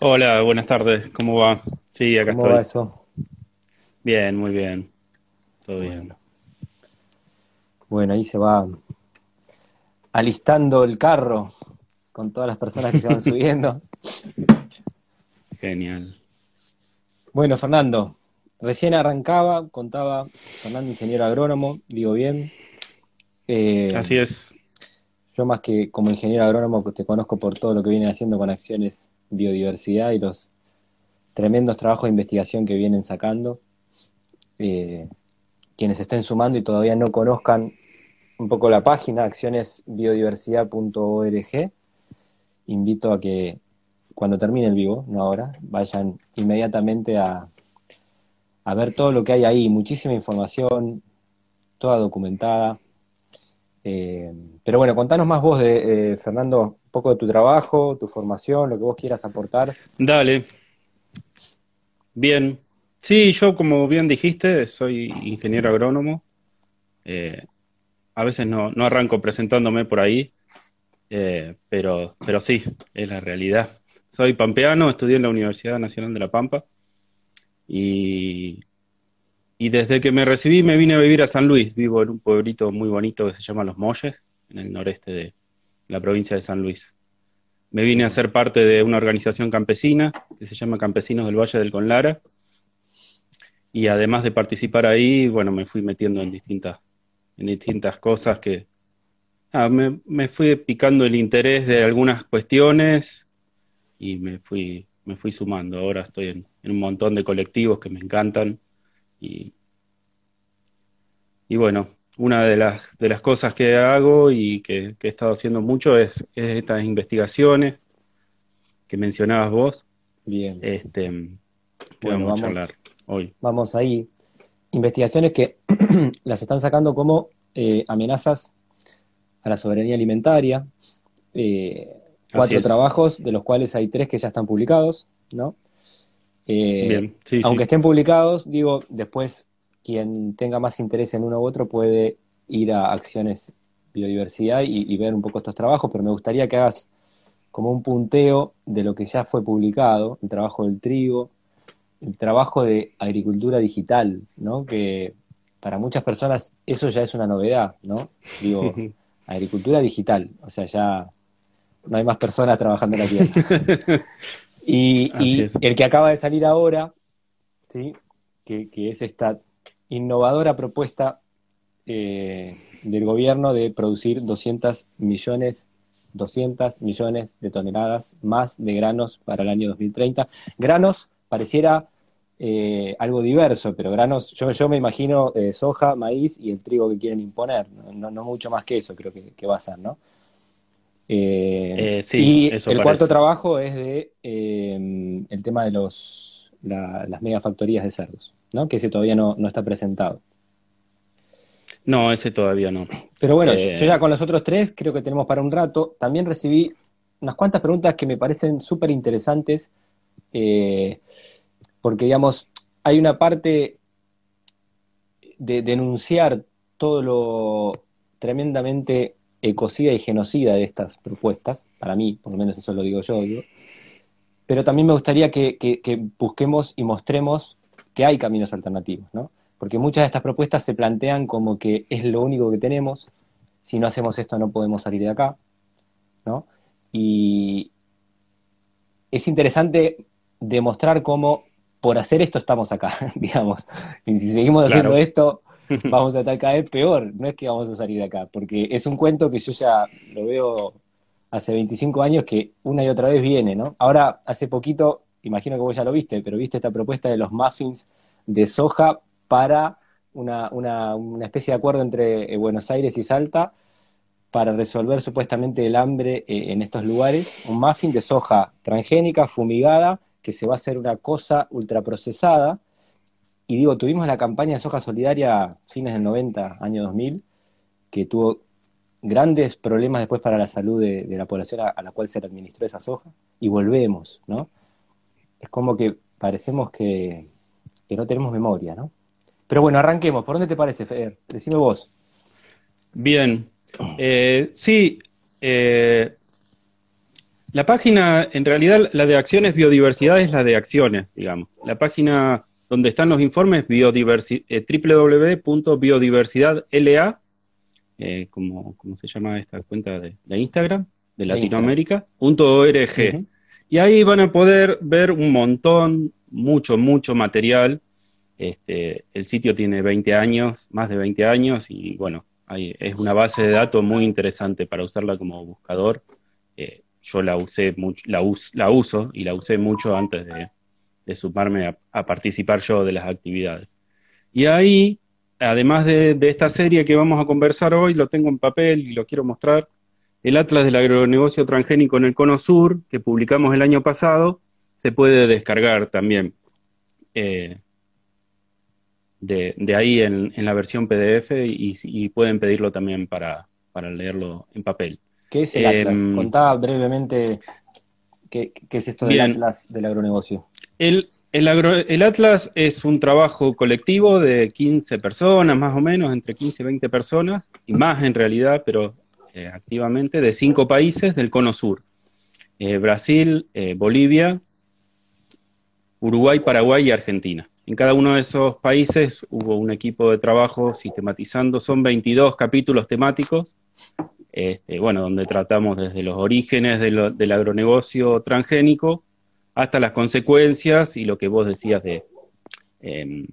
Hola, buenas tardes. ¿Cómo va? Sí, acá ¿Cómo estoy. va eso? Bien, muy bien. Todo bien. Bueno, bueno, ahí se va alistando el carro con todas las personas que se van subiendo. Genial. Bueno, Fernando, recién arrancaba, contaba, Fernando, ingeniero agrónomo, digo bien. Eh, Así es. yo más que como ingeniero agrónomo te conozco por todo lo que vienen haciendo con acciones biodiversidad y los tremendos trabajos de investigación que vienen sacando. Eh, quienes estén sumando y todavía no conozcan un poco la página, accionesbiodiversidad.org, invito a que cuando termine el vivo, no ahora, vayan inmediatamente a, a ver todo lo que hay ahí, muchísima información, toda documentada. Eh, pero bueno, contanos más vos de, eh, Fernando, un poco de tu trabajo, tu formación, lo que vos quieras aportar. Dale. Bien. Sí, yo como bien dijiste, soy ingeniero agrónomo. Eh, a veces no, no arranco presentándome por ahí, eh, pero, pero sí, es la realidad. Soy pampeano, estudié en la Universidad Nacional de La Pampa y, y desde que me recibí me vine a vivir a San Luis. Vivo en un pueblito muy bonito que se llama Los Molles, en el noreste de la provincia de San Luis. Me vine a ser parte de una organización campesina que se llama Campesinos del Valle del Conlara. Y además de participar ahí, bueno, me fui metiendo en distintas, en distintas cosas que ah, me, me fui picando el interés de algunas cuestiones y me fui, me fui sumando. Ahora estoy en, en un montón de colectivos que me encantan y, y bueno, una de las, de las cosas que hago y que, que he estado haciendo mucho es, es estas investigaciones que mencionabas vos, Bien, este, que bueno, vamos a charlar hoy. vamos ahí. Investigaciones que las están sacando como eh, amenazas a la soberanía alimentaria. Eh, cuatro trabajos, de los cuales hay tres que ya están publicados, ¿no? Eh, Bien, sí, aunque sí, estén publicados, digo, después quien tenga más interés en uno u otro puede ir a Acciones Biodiversidad y, y ver un poco estos trabajos, pero me gustaría que hagas como un punteo de lo que ya fue publicado, el trabajo del trigo, el trabajo de agricultura digital, ¿no? Que para muchas personas eso ya es una novedad, ¿no? Digo, agricultura digital, o sea, ya no hay más personas trabajando en la tierra. Y, el que acaba de salir ahora, ¿sí? Que, que es esta innovadora propuesta eh, del gobierno de producir 200 millones, 200 millones de toneladas más de granos para el año 2030. Granos pareciera eh, algo diverso, pero granos, yo, yo me imagino eh, soja, maíz y el trigo que quieren imponer, no, no- no mucho más que eso creo que, que va a ser, ¿no? Eh, sí, y el cuarto trabajo es de el tema de los, la- las megafactorías de cerdos, ¿no? Que ese todavía no, no está presentado. No, ese todavía no. Pero bueno, yo, yo Eh, ya con los otros tres creo que tenemos para un rato. También recibí unas cuantas preguntas que me parecen súper interesantes, eh, porque digamos, hay una parte de denunciar todo lo tremendamente ecocida y genocida de estas propuestas, para mí, por lo menos eso lo digo yo, digo. pero también me gustaría que, que- que busquemos y mostremos que hay caminos alternativos, ¿no? Porque muchas de estas propuestas se plantean como que es lo único que tenemos, si no hacemos esto no podemos salir de acá, ¿no? Y es interesante demostrar cómo por hacer esto estamos acá, digamos. Y si seguimos haciendo claro. esto, vamos a estar cada vez peor. No es que vamos a salir de acá, porque es un cuento que yo ya lo veo hace 25 años que una y otra vez viene, ¿no? Ahora, hace poquito, imagino que vos ya lo viste, pero viste esta propuesta de los muffins de soja para una, una, una especie de acuerdo entre eh, Buenos Aires y Salta para resolver supuestamente el hambre eh, en estos lugares. Un muffin de soja transgénica, fumigada, que se va a hacer una cosa ultraprocesada. Y digo, tuvimos la campaña de soja solidaria fines del 90, año 2000, que tuvo grandes problemas después para la salud de, la población a la cual se le administró esa soja. Y volvemos, ¿no? Es como que parecemos que, que no tenemos memoria, ¿no? Pero bueno, arranquemos. ¿Por dónde te parece, Feder? Decime vos. Bien. Eh, sí, eh, La página, en realidad, la de acciones biodiversidad es la de acciones, digamos. La página donde están los informes, biodiversi eh, www.biodiversidadla, eh, como, se llama esta cuenta de, Instagram, de Latinoamérica.org. Y ahí van a poder ver un montón, mucho, mucho material. Este, el sitio tiene 20 años, más de 20 años, y bueno, es una base de datos muy interesante para usarla como buscador. Eh, yo la usé mucho, la, la, uso y la usé mucho antes de, sumarme a, participar yo de las actividades. Y ahí, además de, esta serie que vamos a conversar hoy, lo tengo en papel y lo quiero mostrar, el Atlas del Agronegocio Transgénico en el Cono Sur, que publicamos el año pasado, se puede descargar también eh, de, ahí en, la versión PDF y, pueden pedirlo también para leerlo en papel. ¿Qué es el Atlas? Em, Contá brevemente qué, es esto del Atlas del agronegocio. El, el, Atlas es un trabajo colectivo de 15 personas, más o menos, entre 15 y 20 personas, y más en realidad, pero eh, activamente, de cinco países del Cono Sur. Eh, Brasil, eh, Bolivia, Uruguay, Paraguay y Argentina. En cada uno de esos países hubo un equipo de trabajo sistematizando, son 22 capítulos temáticos este, bueno, donde tratamos desde los orígenes del agronegocio transgénico hasta las consecuencias y lo que vos decías de em,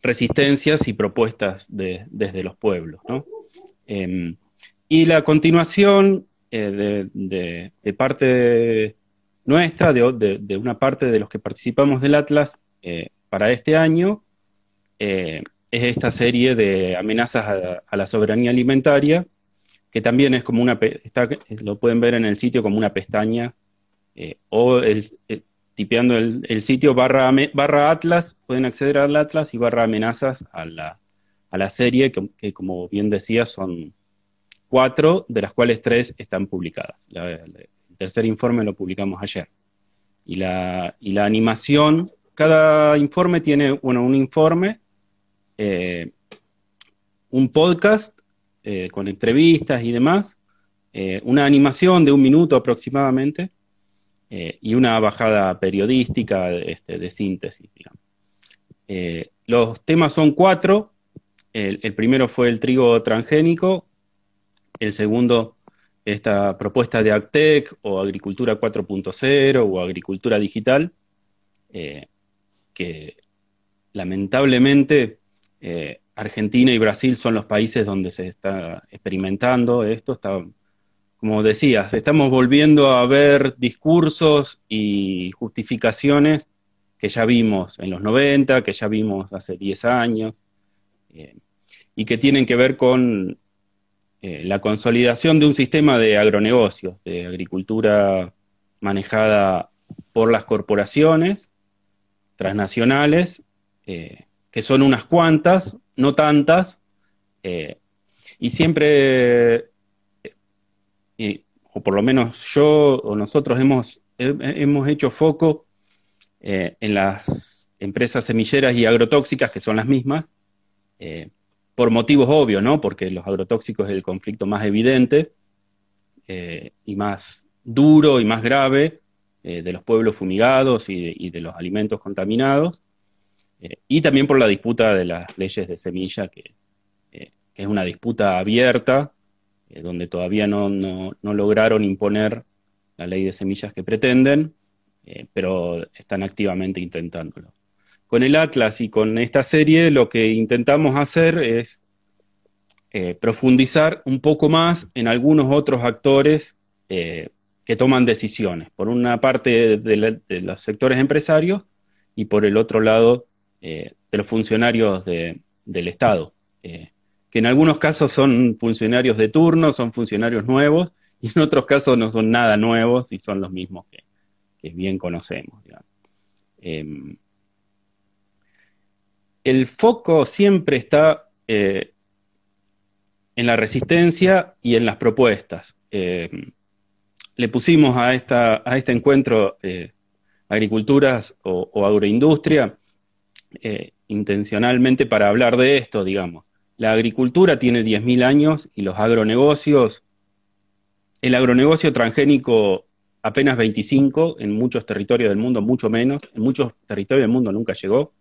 resistencias y propuestas desde los pueblos. Em, y la continuación eh, de, parte nuestra, de, una parte de los que participamos del Atlas eh, para este año, eh, es esta serie de amenazas a la soberanía alimentaria, que también es como una, está, lo pueden ver en el sitio como una pestaña, eh, o el, eh, tipeando el, sitio barra, barra Atlas, pueden acceder al Atlas y barra amenazas a la, a la serie, que, como bien decía son cuatro, de las cuales tres están publicadas. el tercer informe lo publicamos ayer. Y la, y la animación, cada informe tiene, bueno, un informe, eh, un podcast eh, con entrevistas y demás, eh, una animación de un minuto aproximadamente y una bajada periodística este, de síntesis. los temas son cuatro. El, primero fue el trigo transgénico, el segundo esta propuesta de AgTech o Agricultura 4.0 o Agricultura Digital, que lamentablemente Argentina y Brasil son los países donde se está experimentando esto. Está, como decías, estamos volviendo a ver discursos y justificaciones que ya vimos en los 90, que ya vimos hace 10 años, eh, y que tienen que ver con eh, la consolidación de un sistema de agronegocios, de agricultura manejada por las corporaciones transnacionales, eh, que son unas cuantas, no tantas, eh, y siempre, o por lo menos yo o nosotros hemos, hemos hecho foco en las empresas semilleras y agrotóxicas, que son las mismas, por motivos obvios, ¿no? Porque los agrotóxicos es el conflicto más evidente y más duro y más grave de los pueblos fumigados y de los alimentos contaminados. Eh, y también por la disputa de las leyes de semilla, que, eh, es una disputa abierta, eh, donde todavía no, lograron imponer la ley de semillas que pretenden, pero están activamente intentándolo. Con el Atlas y con esta serie lo que intentamos hacer es profundizar un poco más en algunos otros actores que toman decisiones. Por una parte de, los sectores empresarios y por el otro lado eh, de los funcionarios del Estado, eh, que en algunos casos son funcionarios de turno, son funcionarios nuevos, y en otros casos no son nada nuevos y son los mismos que, bien conocemos. El foco siempre está eh, en la resistencia y en las propuestas. Em, le pusimos a, esta, a este encuentro agriculturas o agroindustria eh, intencionalmente para hablar de esto, digamos. La agricultura tiene 10.000 años y los agronegocios, el agronegocio transgénico apenas 25, en muchos territorios del mundo mucho menos, en muchos territorios del mundo nunca llegó,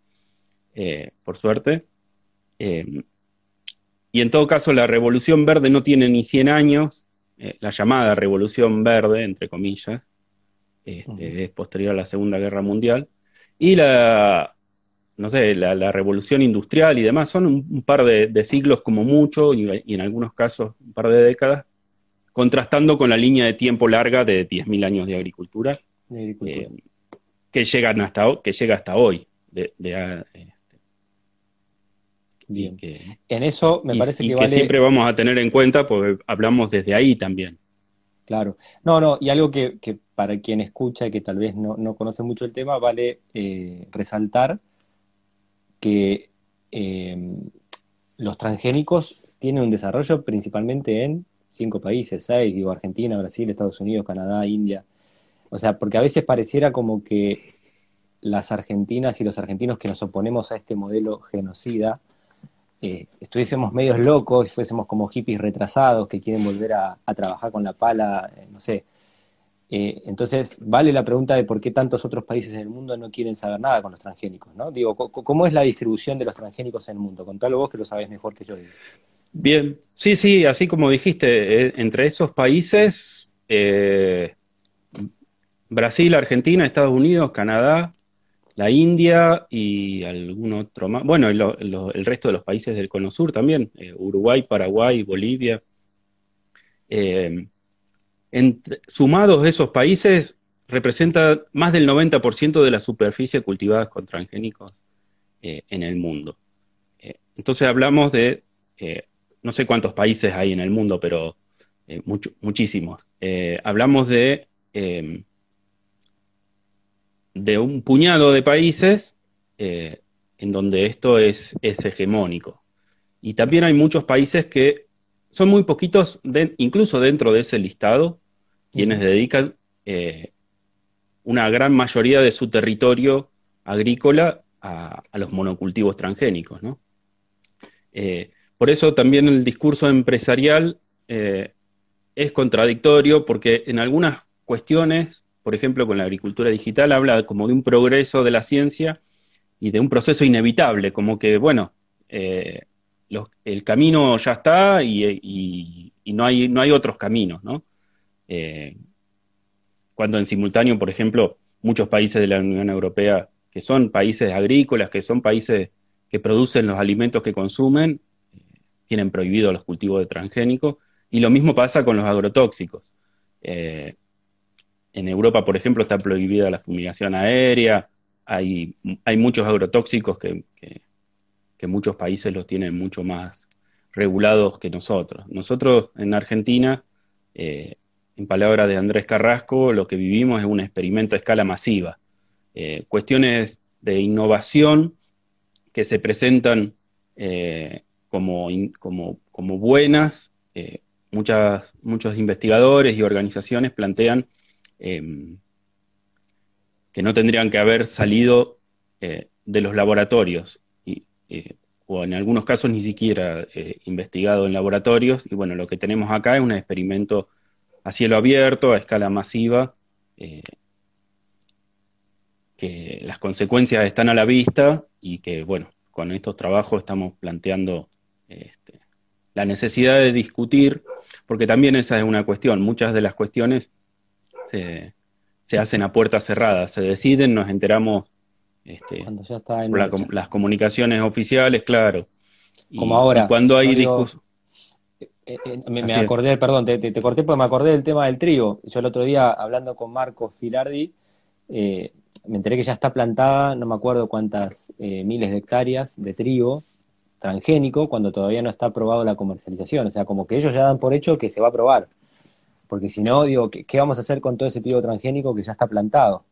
eh, por suerte. Eh, y en todo caso, la Revolución Verde no tiene ni 100 años, la llamada Revolución Verde, entre comillas, este, es posterior a la Segunda Guerra Mundial, y la, no sé, la, revolución industrial y demás, son un, par de, siglos como mucho, y, en algunos casos un par de décadas, contrastando con la línea de tiempo larga de 10.000 años de agricultura, eh, que, llegan hasta, que llega hasta hoy. De, Bien. en eso me parece que, y que siempre vamos a tener en cuenta porque hablamos desde ahí también. Claro. No, no, y algo que, para quien escucha y que tal vez no, conoce mucho el tema, vale eh, resaltar que em, los transgénicos tienen un desarrollo principalmente en cinco países, seis, digo, Argentina, Brasil, Estados Unidos, Canadá, India. O sea, porque a veces pareciera como que las argentinas y los argentinos que nos oponemos a este modelo genocida, eh, estuviésemos medios locos, fuésemos como hippies retrasados que quieren volver a, trabajar con la pala, eh, no sé. Eh, entonces, vale la pregunta de por qué tantos otros países en el mundo no quieren saber nada con los transgénicos, ¿no? Digo, ¿cómo es la distribución de los transgénicos en el mundo? Contalo vos que lo sabés mejor que yo. Bien, sí, sí, así como dijiste, entre esos países, Brasil, Argentina, Estados Unidos, Canadá, la India y algún otro más, bueno, el resto de los países del Cono Sur también, eh, Uruguay, Paraguay, Bolivia. Eh, sumados esos países, representa más del 90% de la superficie cultivada con transgénicos eh, en el mundo. entonces hablamos de, no sé cuántos países hay en el mundo, pero muchísimos. hablamos de de un puñado de países eh, en donde esto es, hegemónico. Y también hay muchos países que son muy poquitos, incluso dentro de ese listado, quienes dedican eh, una gran mayoría de su territorio agrícola a, los monocultivos transgénicos. Eh, por eso también el discurso empresarial es contradictorio porque en algunas cuestiones por ejemplo, con la agricultura digital, habla como de un progreso de la ciencia y de un proceso inevitable, como que, bueno, eh, el camino ya está y, no, hay, no hay otros caminos, ¿no? Eh, cuando en simultáneo, por ejemplo, muchos países de la Unión Europea, que son países agrícolas, que son países que producen los alimentos que consumen, tienen prohibido los cultivos de transgénicos, y lo mismo pasa con los agrotóxicos. Eh, en Europa, por ejemplo, está prohibida la fumigación aérea, hay, muchos agrotóxicos que, muchos países los tienen mucho más regulados que nosotros. Nosotros en Argentina, eh, en palabras de Andrés Carrasco, lo que vivimos es un experimento a escala masiva. Eh, cuestiones de innovación que se presentan eh, como, buenas. muchos investigadores y organizaciones plantean Em, que no tendrían que haber salido eh, de los laboratorios, eh, o en algunos casos ni siquiera eh, investigado en laboratorios, y bueno, lo que tenemos acá es un experimento a cielo abierto, a escala masiva, que las consecuencias están a la vista y que, bueno, con estos trabajos estamos planteando este, la necesidad de discutir, porque también esa es una cuestión, muchas de las cuestiones se, hacen a puertas cerradas, se deciden, nos enteramos este, cuando ya está en las comunicaciones oficiales, claro. Como ahora. cuando hay discusión. Eh, eh, me, acordé, perdón, te, corté porque me acordé del tema del trigo. Yo el otro día, hablando con Marcos Filardi, eh, me enteré que ya está plantada, no me acuerdo cuántas miles de hectáreas de trigo transgénico, cuando todavía no está aprobado la comercialización. O sea, como que ellos ya dan por hecho que se va a aprobar. Porque si no, digo, ¿qué, vamos a hacer con todo ese trigo transgénico que ya está plantado?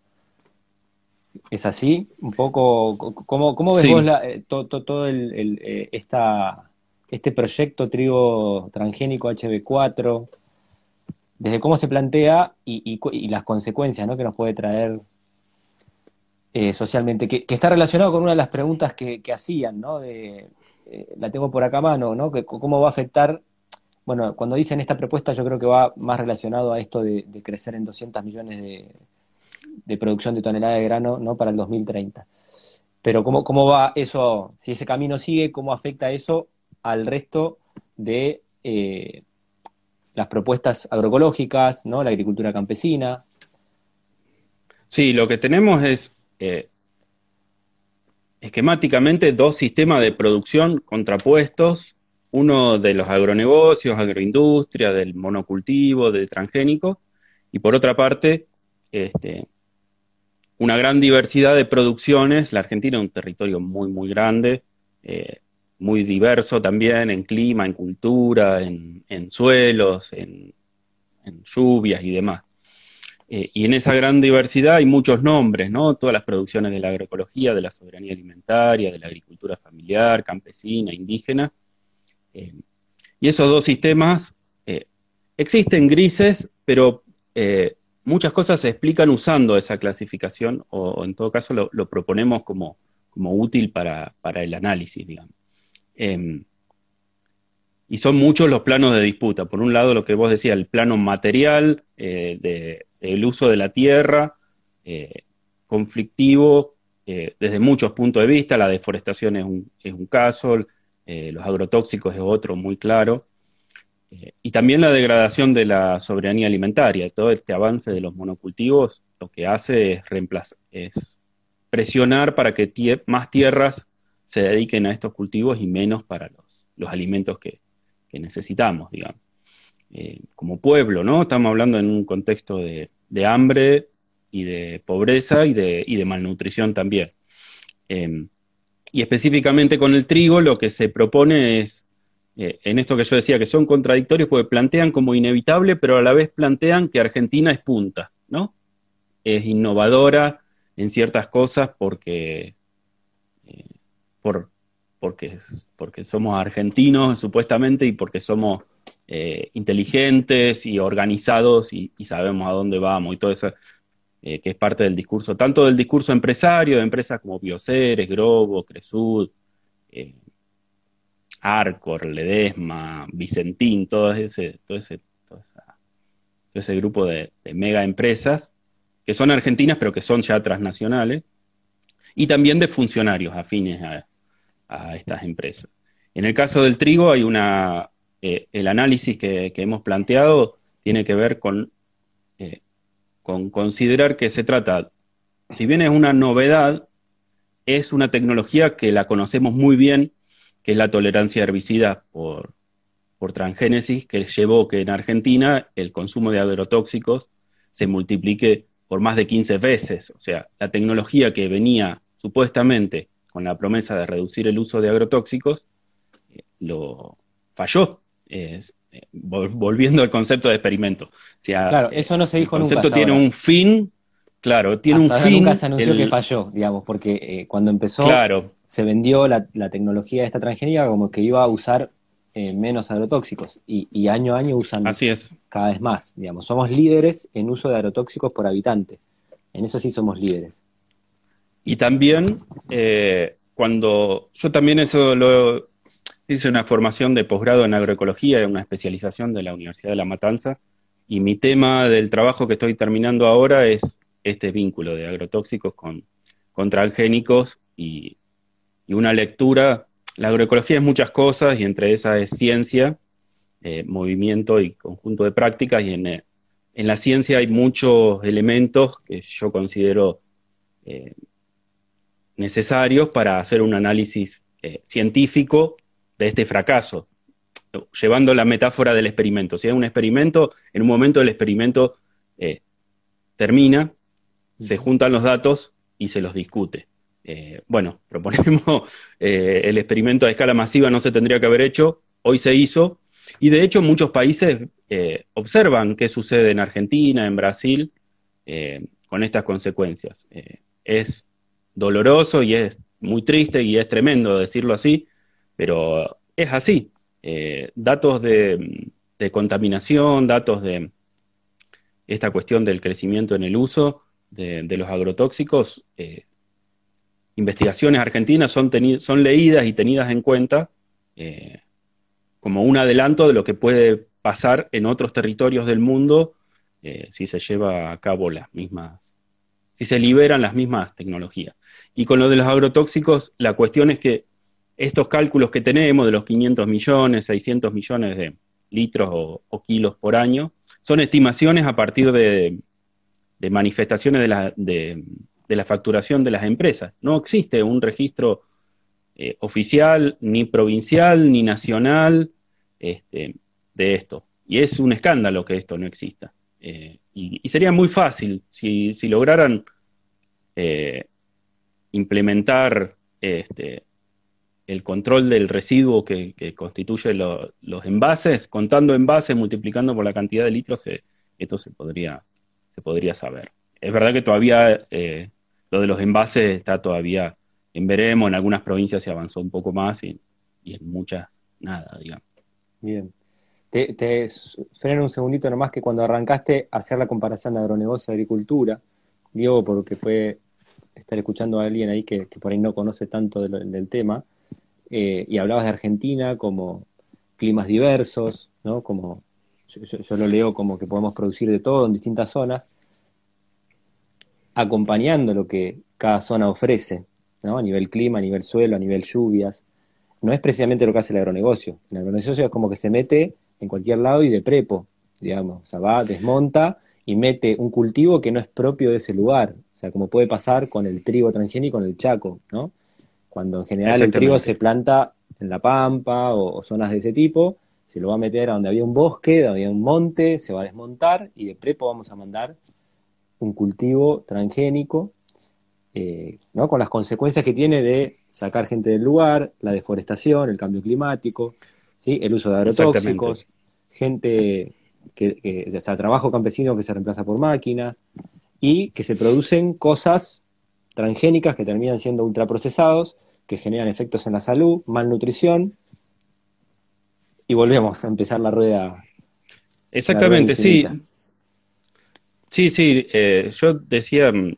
¿Es así? Un poco, ¿cómo, cómo ves vos eh, todo, el, eh, esta, este proyecto trigo transgénico HB4? Desde cómo se plantea y, las consecuencias ¿no? que nos puede traer eh, socialmente, que, está relacionado con una de las preguntas que, hacían, ¿no? De, la tengo por acá a mano, ¿no? Que, ¿Cómo va a afectar bueno, cuando dicen esta propuesta yo creo que va más relacionado a esto de, crecer en 200 millones de, producción de toneladas de grano ¿no? para el 2030. Pero ¿cómo, ¿cómo va eso, si ese camino sigue, cómo afecta eso al resto de eh, las propuestas agroecológicas, ¿no? la agricultura campesina? Sí, lo que tenemos es eh, esquemáticamente dos sistemas de producción contrapuestos, uno de los agronegocios, agroindustria, del monocultivo, de transgénico, y por otra parte, este, una gran diversidad de producciones. La Argentina es un territorio muy, muy grande, eh, muy diverso también en clima, en cultura, en, suelos, en lluvias y demás. Eh, y en esa gran diversidad hay muchos nombres, ¿no? Todas las producciones de la agroecología, de la soberanía alimentaria, de la agricultura familiar, campesina, indígena. Eh, y esos dos sistemas eh, existen grises, pero muchas cosas se explican usando esa clasificación, o, en todo caso lo, proponemos como, útil para, para, el análisis, digamos. Em, y son muchos los planos de disputa. Por un lado, lo que vos decías, el plano material, de el uso de la tierra, eh, conflictivo eh, desde muchos puntos de vista, la deforestación es un, es un caso, eh, los agrotóxicos es otro muy claro, y también la degradación de la soberanía alimentaria, todo este avance de los monocultivos lo que hace es, reemplazar, es presionar para que más tierras se dediquen a estos cultivos y menos para los, los alimentos que, que necesitamos, digamos. como pueblo, ¿no? Estamos hablando en un contexto de, de hambre y de pobreza y de, y de malnutrición también. Em, y específicamente con el trigo lo que se propone es, eh, en esto que yo decía, que son contradictorios porque plantean como inevitable, pero a la vez plantean que Argentina es punta, ¿no? Es innovadora en ciertas cosas porque, eh, por, porque, porque somos argentinos supuestamente y porque somos eh, inteligentes y organizados y, sabemos a dónde vamos y todo eso, eh, que es parte del discurso, tanto del discurso empresario, de empresas como Bioceres, Grobo, Cresud, eh, Arcor, Ledesma, Vicentín, todo ese, todo ese, todo ese grupo de, mega empresas que son argentinas pero que son ya transnacionales, y también de funcionarios afines a, estas empresas. En el caso del trigo hay una, eh, el análisis que, hemos planteado tiene que ver con, con considerar que se trata, si bien es una novedad, es una tecnología que la conocemos muy bien, que es la tolerancia a herbicidas por, por transgénesis, que llevó que en Argentina el consumo de agrotóxicos se multiplique por más de 15 veces. O sea, la tecnología que venía supuestamente con la promesa de reducir el uso de agrotóxicos, eh, lo falló volviendo al concepto de experimento. claro, eso no se dijo nunca. El concepto tiene un fin, claro, tiene un fin. Nunca se anunció que falló, digamos, porque eh, cuando empezó se vendió la, tecnología de esta transgénica como que iba a usar eh, menos agrotóxicos y, año a año usan Así es. cada vez más, digamos. Somos líderes en uso de agrotóxicos por habitante. En eso sí somos líderes. Y también, cuando yo también eso lo, Hice una formación de posgrado en agroecología, y una especialización de la Universidad de La Matanza, y mi tema del trabajo que estoy terminando ahora es este vínculo de agrotóxicos con, transgénicos y, una lectura. La agroecología es muchas cosas y entre esas es ciencia, eh, movimiento y conjunto de prácticas, y en, en, la ciencia hay muchos elementos que yo considero eh, necesarios para hacer un análisis eh, científico de este fracaso, llevando la metáfora del experimento. Si hay un experimento, en un momento el experimento eh, termina, se juntan los datos y se los discute. Eh, bueno, proponemos eh, el experimento a escala masiva no se tendría que haber hecho, hoy se hizo, y de hecho muchos países observan qué sucede en Argentina, en Brasil, con estas consecuencias. es doloroso y es muy triste y es tremendo decirlo así, pero es así. Eh, datos de, contaminación, datos de esta cuestión del crecimiento en el uso de, los agrotóxicos, eh, investigaciones argentinas son, son leídas y tenidas en cuenta eh, como un adelanto de lo que puede pasar en otros territorios del mundo si se lleva a cabo las mismas, si se liberan las mismas tecnologías. Y con lo de los agrotóxicos, la cuestión es que estos cálculos que tenemos de los 500 millones, 600 millones de litros o, kilos por año, son estimaciones a partir de, manifestaciones de la, de, la, facturación de las empresas. No existe un registro eh, oficial, ni provincial, ni nacional este, de esto. Y es un escándalo que esto no exista. Eh, y, sería muy fácil si, lograran eh, implementar este, el control del residuo que, constituye los envases, contando envases, multiplicando por la cantidad de litros, esto se podría, se podría saber. Es verdad que todavía eh, lo de los envases está todavía en veremos, en algunas provincias se avanzó un poco más y, en muchas nada, digamos. Bien. Te, te freno un segundito nomás que cuando arrancaste a hacer la comparación de agronegocio y agricultura, digo porque fue estar escuchando a alguien ahí que, por ahí no conoce tanto del tema, eh, y hablabas de Argentina como climas diversos, ¿no? Como yo, lo leo como que podemos producir de todo en distintas zonas, acompañando lo que cada zona ofrece, ¿no? A nivel clima, a nivel suelo, a nivel lluvias. No es precisamente lo que hace el agronegocio. El agronegocio es como que se mete en cualquier lado y de prepo, digamos. O sea, va, desmonta y mete un cultivo que no es propio de ese lugar. O sea, como puede pasar con el trigo transgénico en el Chaco, ¿no? Cuando en general el trigo se planta en la pampa o, zonas de ese tipo, se lo va a meter a donde había un bosque, donde había un monte, se va a desmontar y de prepo vamos a mandar un cultivo transgénico, eh, ¿no? con las consecuencias que tiene de sacar gente del lugar, la deforestación, el cambio climático, ¿sí? el uso de agrotóxicos, gente que, o sea, trabajo campesino que se reemplaza por máquinas y que se producen cosas transgénicas que terminan siendo ultraprocesados, que generan efectos en la salud, malnutrición, y volvemos a empezar la rueda. Exactamente, sí. Sí, sí, eh, yo decía, mm,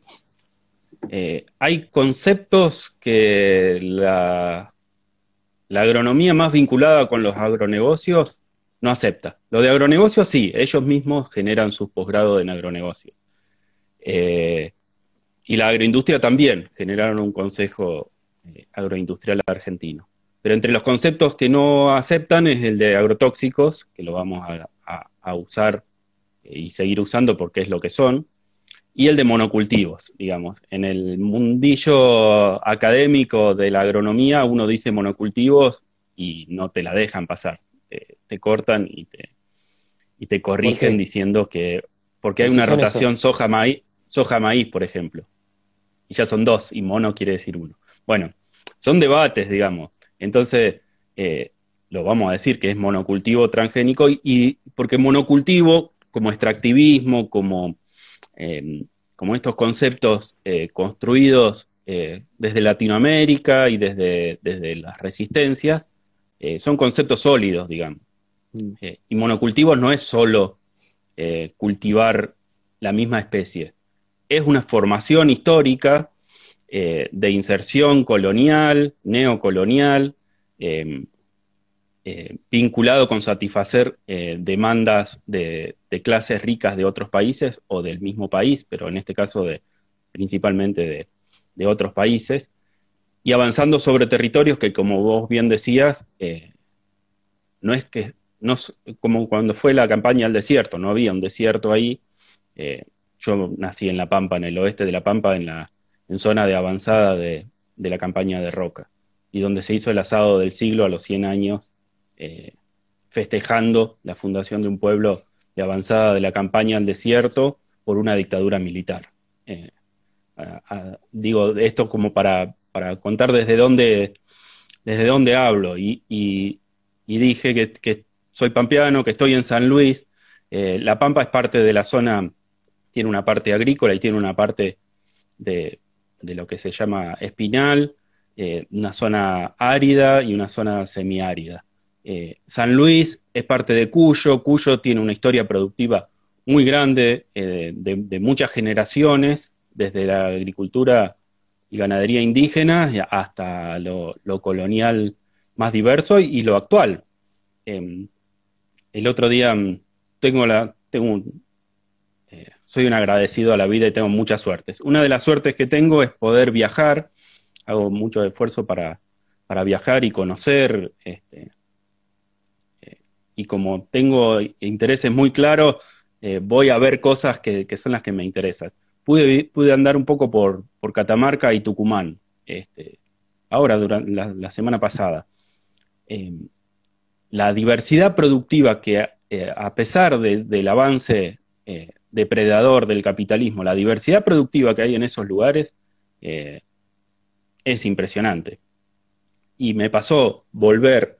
eh, hay conceptos que la, la agronomía más vinculada con los agronegocios no acepta. Lo de agronegocios sí, ellos mismos generan sus posgrados en agronegocio. Eh, y la agroindustria también generaron un consejo eh, agroindustrial argentino. Pero entre los conceptos que no aceptan es el de agrotóxicos, que lo vamos a, usar eh, y seguir usando porque es lo que son, y el de monocultivos, digamos. En el mundillo académico de la agronomía uno dice monocultivos y no te la dejan pasar, te, cortan y te, y te corrigen diciendo que, porque hay una rotación soja-maíz, soja-maíz, por ejemplo y ya son dos, y mono quiere decir uno. Bueno, son debates, digamos. Entonces, eh, lo vamos a decir que es monocultivo transgénico, y, porque monocultivo, como extractivismo, como, eh, como estos conceptos eh, construidos desde Latinoamérica y desde, desde las resistencias, son conceptos sólidos, digamos. Mm. y monocultivo no es solo cultivar la misma especie, es una formación histórica eh, de inserción colonial, neocolonial, em, eh, vinculado con satisfacer eh, demandas de, clases ricas de otros países o del mismo país, pero en este caso de, principalmente de, otros países, y avanzando sobre territorios que, como vos bien decías, no es que, no, como cuando fue la campaña al desierto, no había un desierto ahí, yo nací en La Pampa, en el oeste de La Pampa, en la zona de avanzada de, la campaña de Roca, y donde se hizo el asado del siglo a los 100 años, eh, festejando la fundación de un pueblo de avanzada de la campaña al desierto por una dictadura militar. Eh, digo esto como para, contar desde dónde, desde dónde hablo, y, dije que, soy pampeano, que estoy en San Luis. Eh, la Pampa es parte de la zona tiene una parte agrícola y tiene una parte de, lo que se llama espinal, eh, una zona árida y una zona semiárida. Eh, San Luis es parte de Cuyo, Cuyo tiene una historia productiva muy grande, eh, de, muchas generaciones, desde la agricultura y ganadería indígena hasta lo, colonial más diverso y, lo actual. em, el otro día mm, tengo la, tengo eh, soy un agradecido a la vida y tengo muchas suertes. Una de las suertes que tengo es poder viajar, hago mucho esfuerzo para, para viajar y conocer, este, eh, y como tengo intereses muy claros, eh, voy a ver cosas que, son las que me interesan. Pude, pude andar un poco por, por Catamarca y Tucumán, este, ahora, durante la, semana pasada. Em, la diversidad productiva que, eh, a pesar del avance depredador del capitalismo, la diversidad productiva que hay en esos lugares es impresionante. Y me pasó volver,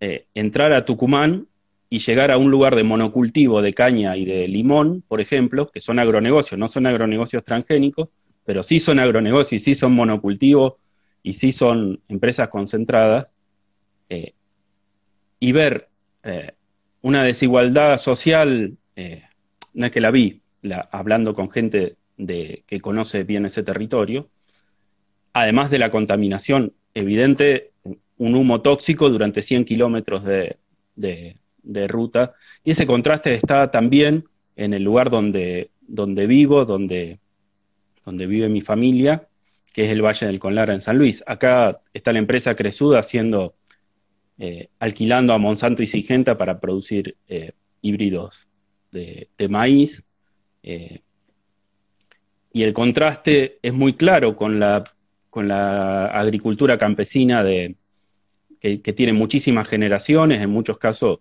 entrar a Tucumán y llegar a un lugar de monocultivo de caña y de limón, por ejemplo, que son agronegocios, no son agronegocios transgénicos, pero sí son agronegocios y sí son monocultivos y sí son empresas concentradas, eh, y ver eh, una desigualdad social, eh, no es que la vi, hablando con gente que conoce bien ese territorio, además de la contaminación evidente, un humo tóxico durante 100 kilómetros de, de ruta. Y ese contraste está también en el lugar donde, donde vivo, donde, donde vive mi familia, que es el Valle del Conlara en San Luis. Acá está la empresa Cresuda haciendo, eh, alquilando a Monsanto y Sigenta para producir eh, híbridos de, maíz. Eh, y el contraste es muy claro con la, con la agricultura campesina de, que, tiene muchísimas generaciones, en muchos casos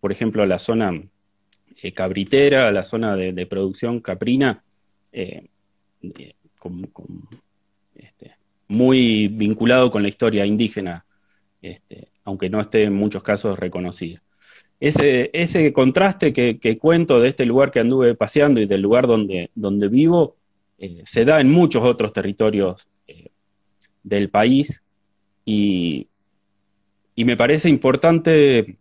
por ejemplo, la zona eh, cabritera, la zona de, producción caprina, eh, este, muy vinculado con la historia indígena, este, aunque no esté en muchos casos reconocida. Ese, ese contraste que, cuento de este lugar que anduve paseando y del lugar donde, donde vivo, se da en muchos otros territorios del país y, y me parece importante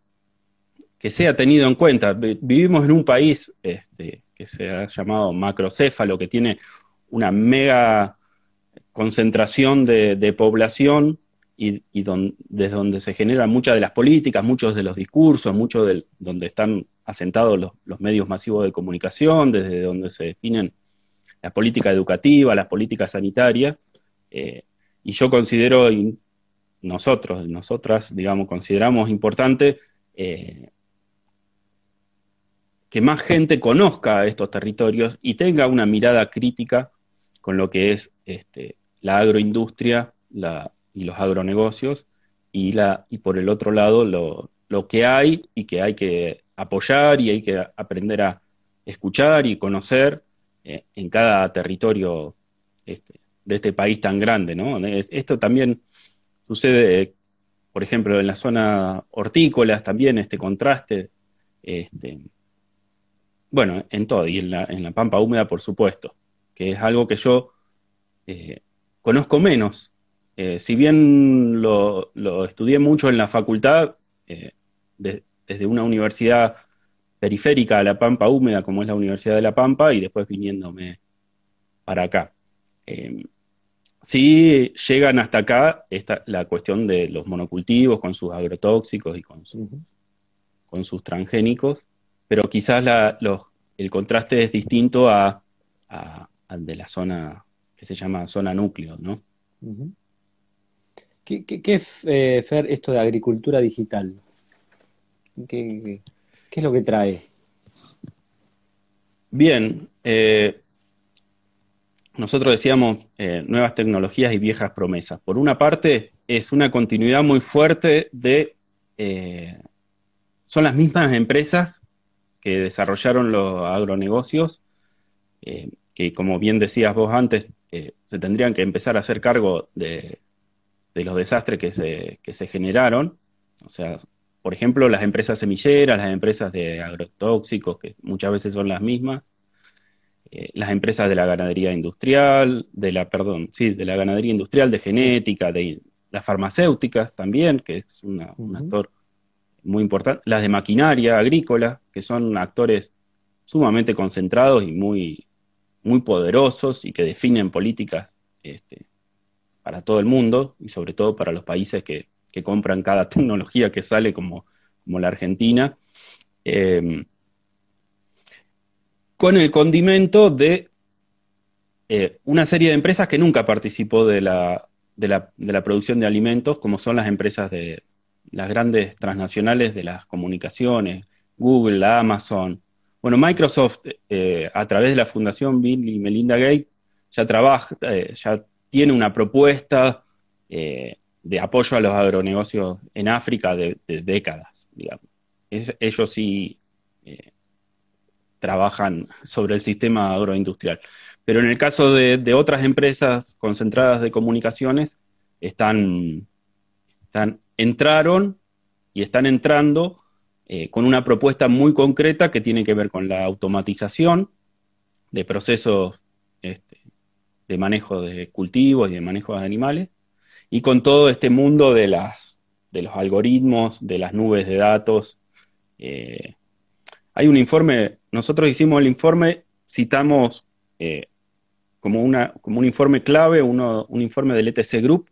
que sea tenido en cuenta. Vivimos en un país este, que se ha llamado macrocéfalo, que tiene una mega concentración de, población y, desde donde se generan muchas de las políticas, muchos de los discursos, muchos de donde están asentados los, medios masivos de comunicación, desde donde se definen la política educativa, las políticas sanitarias. Eh, y yo considero, nosotros, nosotras, digamos, consideramos importante eh, que más gente conozca estos territorios y tenga una mirada crítica con lo que es este, la agroindustria y los agronegocios y, la, y por el otro lado lo, que hay y que hay que apoyar y hay que aprender a escuchar y conocer eh, en cada territorio este, de este país tan grande. ¿no? Esto también sucede, por ejemplo, en la zona hortícolas también, este contraste. Este, bueno, en todo, y en la, en la pampa húmeda, por supuesto, que es algo que yo eh, conozco menos. Eh, si bien lo, estudié mucho en la facultad, eh, desde una universidad periférica a la pampa húmeda, como es la Universidad de La Pampa, y después viniéndome para acá. sí llegan hasta acá esta, la cuestión de los monocultivos con sus agrotóxicos y con, con sus transgénicos, pero quizás el contraste es distinto a, al de la zona que se llama zona núcleo, ¿no? ¿Qué, es, eh, Fer, esto de agricultura digital? ¿Qué, es lo que trae? Bien, eh, nosotros decíamos eh, nuevas tecnologías y viejas promesas. Por una parte, es una continuidad muy fuerte de... son las mismas empresas que desarrollaron los agronegocios, que como bien decías vos antes, se tendrían que empezar a hacer cargo de, los desastres que se, se generaron. O sea, por ejemplo, las empresas semilleras, las empresas de agrotóxicos, que muchas veces son las mismas, eh, las empresas de la ganadería industrial, de la, perdón, sí, de la ganadería industrial, de genética, de las farmacéuticas también, que es un actor muy importante, las de maquinaria agrícola, que son actores sumamente concentrados y muy, muy poderosos y que definen políticas este, para todo el mundo y sobre todo para los países que, compran cada tecnología que sale como, como la Argentina, em, con el condimento de eh, una serie de empresas que nunca participó de la, de la, producción de alimentos, como son las empresas de las grandes transnacionales de las comunicaciones, Google, Amazon. Bueno, Microsoft, eh, a través de la Fundación Bill y Melinda Gates, ya trabaja, eh, ya tiene una propuesta de apoyo a los agronegocios en África de, décadas, digamos. ellos sí trabajan sobre el sistema agroindustrial. Pero en el caso de, otras empresas concentradas de comunicaciones, están, están entraron y están entrando eh, con una propuesta muy concreta que tiene que ver con la automatización de procesos este, de manejo de cultivos y de manejo de animales, y con todo este mundo de, las, de los algoritmos, de las nubes de datos. Eh, hay un informe, nosotros hicimos el informe, citamos eh, como, una, como un informe clave, un informe del ETC Group,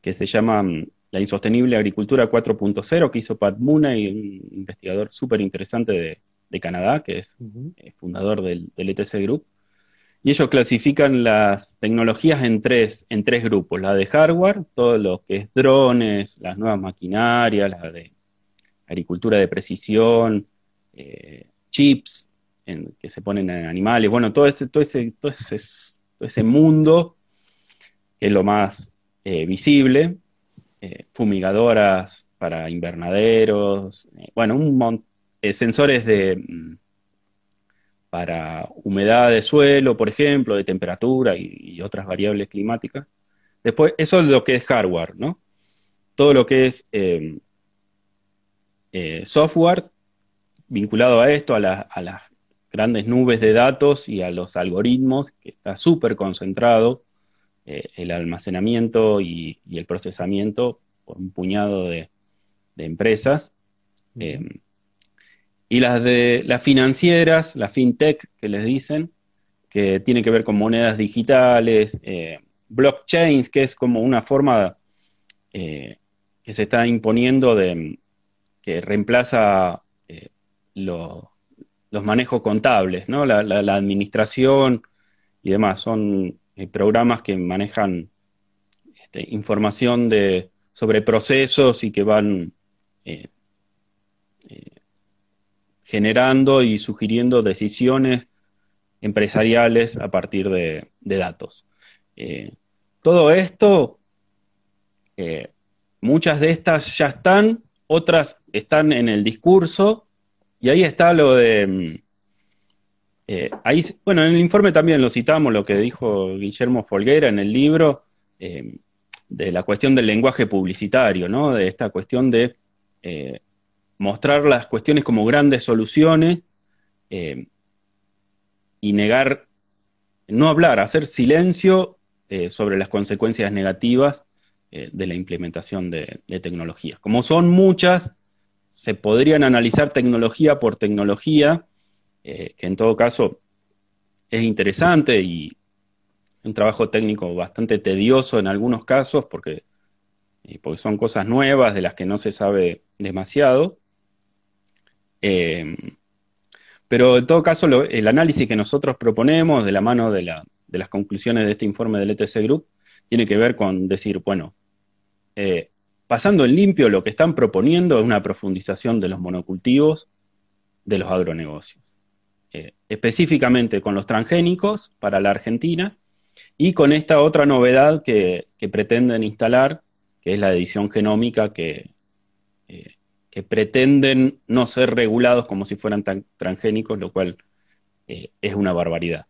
que se llama mm, La insostenible agricultura 4.0, que hizo Pat Mooney, un investigador súper interesante de, Canadá, que es eh, fundador del, ETC Group. Y ellos clasifican las tecnologías en tres, en tres grupos, la de hardware, todo lo que es drones, las nuevas maquinarias, la de agricultura de precisión, eh, chips, que se ponen en animales, bueno, todo ese, todo ese, todo ese, mundo que es lo más eh, visible, eh, fumigadoras para invernaderos, bueno, un montón, sensores de mm, para humedad de suelo, por ejemplo, de temperatura y, otras variables climáticas. Después, eso es lo que es hardware, ¿no? Todo lo que es software vinculado a esto, a, a las grandes nubes de datos y a los algoritmos, que está súper concentrado eh, el almacenamiento y, el procesamiento por un puñado de, empresas. Em, y las de las financieras, las fintech que les dicen, que tiene que ver con monedas digitales, eh, blockchains, que es como una forma eh, que se está imponiendo de que reemplaza los los manejos contables, ¿no? La, administración y demás. Son eh, programas que manejan este, información de, sobre procesos y que van eh, eh, generando y sugiriendo decisiones empresariales a partir de, datos. todo esto, muchas de estas ya están, otras están en el discurso y ahí está lo de... Mm, eh, ahí, bueno, en el informe también lo citamos, lo que dijo Guillermo Folguera en el libro, eh, de la cuestión del lenguaje publicitario, ¿no? De esta cuestión de eh, mostrar las cuestiones como grandes soluciones y negar, no hablar, hacer silencio sobre las consecuencias negativas de la implementación de, de tecnologías. Como son muchas, se podrían analizar tecnología por tecnología, eh, que en todo caso es interesante y un trabajo técnico bastante tedioso en algunos casos, porque, eh, porque son cosas nuevas de las que no se sabe demasiado. Eh, pero en todo caso, el análisis que nosotros proponemos de la mano de, las conclusiones de este informe del ETC Group tiene que ver con decir, bueno, pasando en limpio, lo que están proponiendo es una profundización de los monocultivos de los agronegocios. Eh, específicamente con los transgénicos para la Argentina y con esta otra novedad que, pretenden instalar, que es la edición genómica, que, eh, que, pretenden no ser regulados como si fueran transgénicos, lo cual eh, es una barbaridad.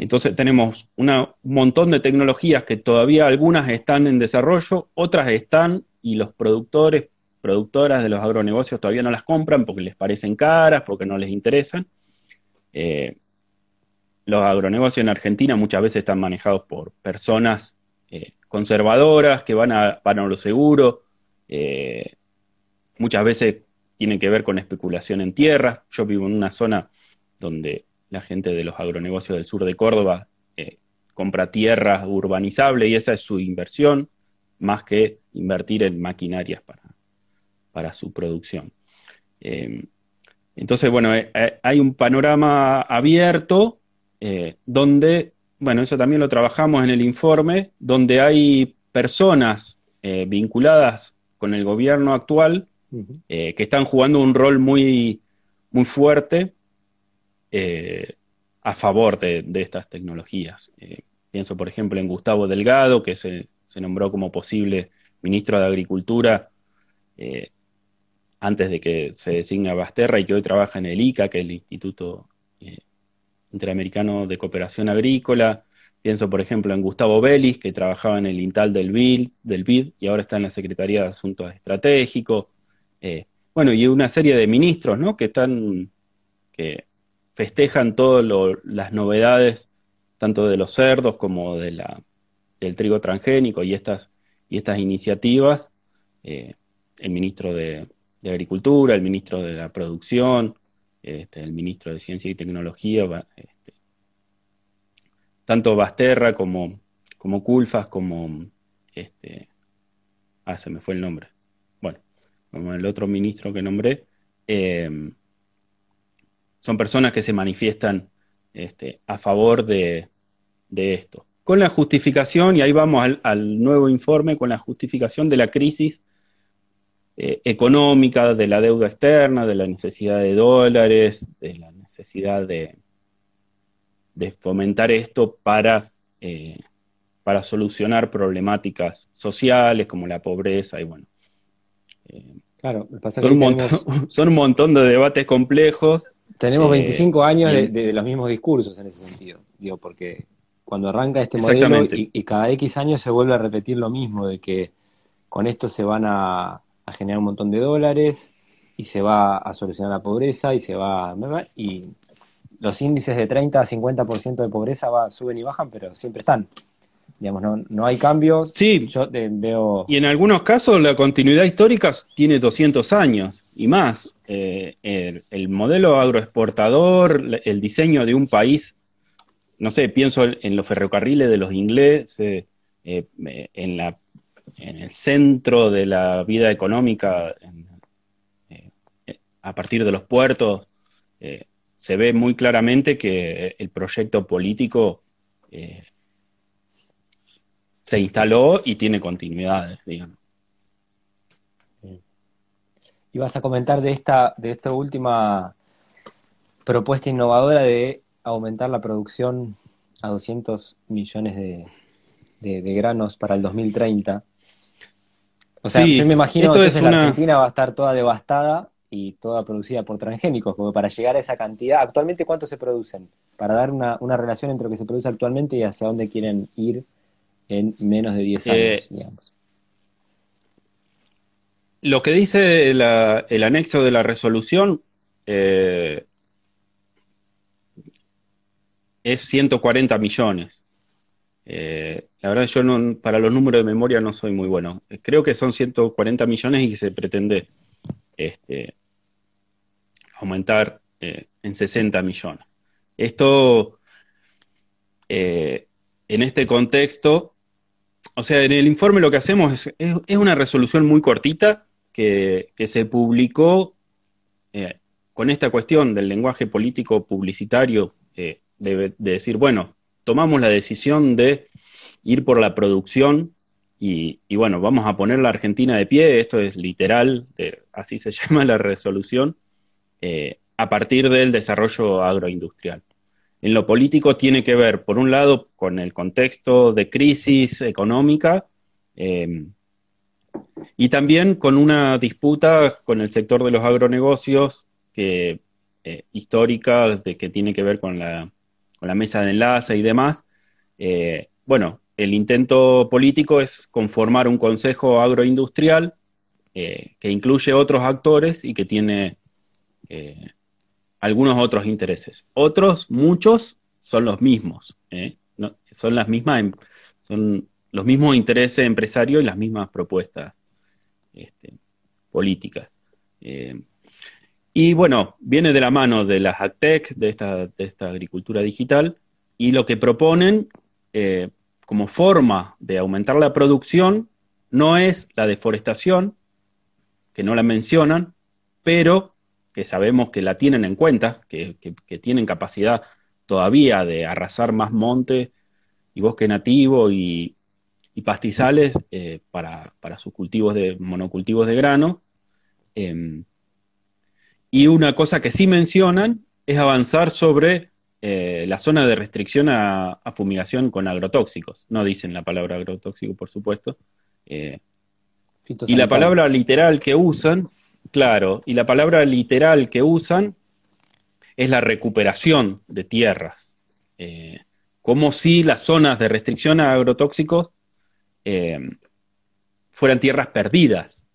Entonces tenemos un montón de tecnologías que todavía algunas están en desarrollo, otras están y los productores, productoras de los agronegocios todavía no las compran porque les parecen caras, porque no les interesan. Eh, los agronegocios en Argentina muchas veces están manejados por personas eh, conservadoras que van a, van lo seguro. Eh, muchas veces tienen que ver con especulación en tierras. Yo vivo en una zona donde la gente de los agronegocios del sur de Córdoba eh, compra tierra urbanizable y esa es su inversión, más que invertir en maquinarias para, para su producción. entonces, bueno, hay un panorama abierto donde, bueno, eso también lo trabajamos en el informe, donde hay personas vinculadas con el gobierno actual que están jugando un rol muy, muy fuerte a favor de, estas tecnologías. Eh, pienso, por ejemplo, en Gustavo Delgado, que se, nombró como posible ministro de Agricultura eh, antes de que se designe a Basterra y que hoy trabaja en el ICA, que es el Instituto eh, Interamericano de Cooperación Agrícola. Pienso, por ejemplo, en Gustavo Vélez, que trabajaba en el INTAL del BID, del BID y ahora está en la Secretaría de Asuntos Estratégicos. Bueno, y una serie de ministros, ¿no? Que están, que festejan todas las novedades, tanto de los cerdos como de la, del trigo transgénico y estas, y estas iniciativas. Eh, el ministro de, Agricultura, el ministro de la Producción, este, el ministro de Ciencia y Tecnología, este, tanto Basterra como, como Culfas, como este, ah, se me fue el nombre. Como el otro ministro que nombré, eh, son personas que se manifiestan este, a favor de, esto. Con la justificación, y ahí vamos al, nuevo informe, con la justificación de la crisis eh, económica, de la deuda externa, de la necesidad de dólares, de la necesidad de, de fomentar esto para, eh, para solucionar problemáticas sociales como la pobreza y bueno. Eh, claro, son, un montón, son un montón de debates complejos tenemos 25 eh, años de, los mismos discursos en ese sentido, digo, porque cuando arranca este modelo y, cada X años se vuelve a repetir lo mismo, de que con esto se van a, generar un montón de dólares y se va a solucionar la pobreza y se va y los índices de 30 a 50% de pobreza va, suben y bajan, pero siempre están. Digamos, no, no hay cambios. Sí, yo veo... y en algunos casos la continuidad histórica tiene 200 años y más. Eh, el, modelo agroexportador, el diseño de un país, no sé, pienso en los ferrocarriles de los ingleses, eh, en, la, en el centro de la vida económica, eh, a partir de los puertos, se ve muy claramente que el proyecto político se instaló y tiene continuidades, digamos. Y vas a comentar de esta, de esta última propuesta innovadora de aumentar la producción a 200 millones de, granos para el 2030. O sea, yo me imagino que la Argentina va a estar toda devastada y toda producida por transgénicos, porque para llegar a esa cantidad, actualmente cuánto se producen, para dar una, una relación entre lo que se produce actualmente y hacia dónde quieren ir en menos de 10 eh, años, digamos. Lo que dice el anexo de la resolución eh, es 140 millones. Eh, la verdad, yo no, para los números de memoria no soy muy bueno. Creo que son 140 millones y se pretende este, aumentar en 60 millones. Esto, en este contexto, o sea, en el informe lo que hacemos es, una resolución muy cortita que, se publicó eh, con esta cuestión del lenguaje político publicitario, eh, de, decir, bueno, tomamos la decisión de ir por la producción y, bueno, vamos a poner la Argentina de pie, esto es literal, así se llama la resolución, eh, a partir del desarrollo agroindustrial en lo político tiene que ver, por un lado, con el contexto de crisis económica em, y también con una disputa con el sector de los agronegocios que, eh, histórica de que tiene que ver con la, mesa de enlace y demás. Eh, bueno, el intento político es conformar un consejo agroindustrial eh, que incluye otros actores y que tiene algunos otros intereses. Otros, muchos, son los mismos. ¿eh? son las mismas, em, son los mismos intereses empresarios y las mismas propuestas este, políticas. Eh, y bueno, viene de la mano de las AgTech, de esta, de esta agricultura digital, y lo que proponen eh, como forma de aumentar la producción no es la deforestación, que no la mencionan, pero que sabemos que la tienen en cuenta, que, tienen capacidad todavía de arrasar más monte y bosque nativo y, pastizales eh, para, sus cultivos de monocultivos de grano. Em, y una cosa que sí mencionan es avanzar sobre eh, la zona de restricción a, fumigación con agrotóxicos. No dicen la palabra agrotóxico, por supuesto. Eh, y la palabra literal que usan, claro, y la palabra literal que usan es la recuperación de tierras. Eh, como si las zonas de restricción a agrotóxicos fueran tierras perdidas.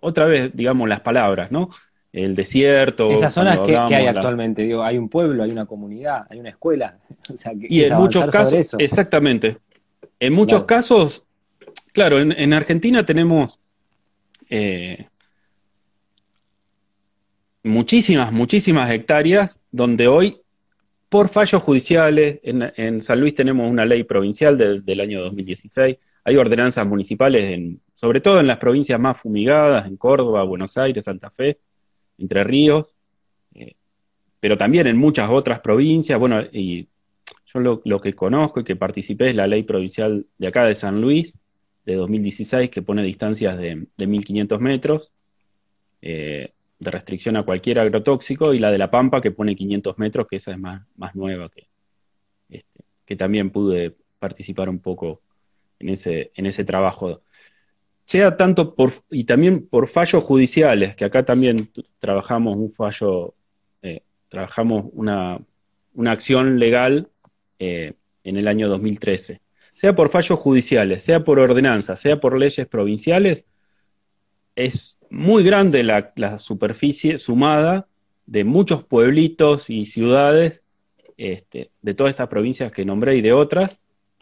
otra vez, digamos, las palabras, ¿no? el desierto. Esas zonas que, hay actualmente, digo, hay un pueblo, hay una comunidad, hay una escuela. y en muchos casos, exactamente. En muchos casos, claro, en, Argentina tenemos eh, muchísimas, muchísimas hectáreas donde hoy, por fallos judiciales, en, San Luis tenemos una ley provincial del año 2016, hay ordenanzas municipales, en, sobre todo en las provincias más fumigadas, en Córdoba, Buenos Aires, Santa Fe, entre Ríos, eh, pero también en muchas otras provincias. Bueno, y yo lo, que conozco y que participé es la ley provincial de acá de San Luis, de 2016, que pone distancias de, de 1500 metros eh, de restricción a cualquier agrotóxico, y la de La Pampa, que pone 500 metros, que esa es más, más nueva, que, este, que también pude participar un poco en ese, en ese trabajo sea tanto por, y también por fallos judiciales, que acá también trabajamos un fallo, eh, trabajamos una, acción legal eh, en el año 2013. Sea por fallos judiciales, sea por ordenanzas, sea por leyes provinciales, es muy grande la, superficie sumada de muchos pueblitos y ciudades este, de todas estas provincias que nombré y de otras,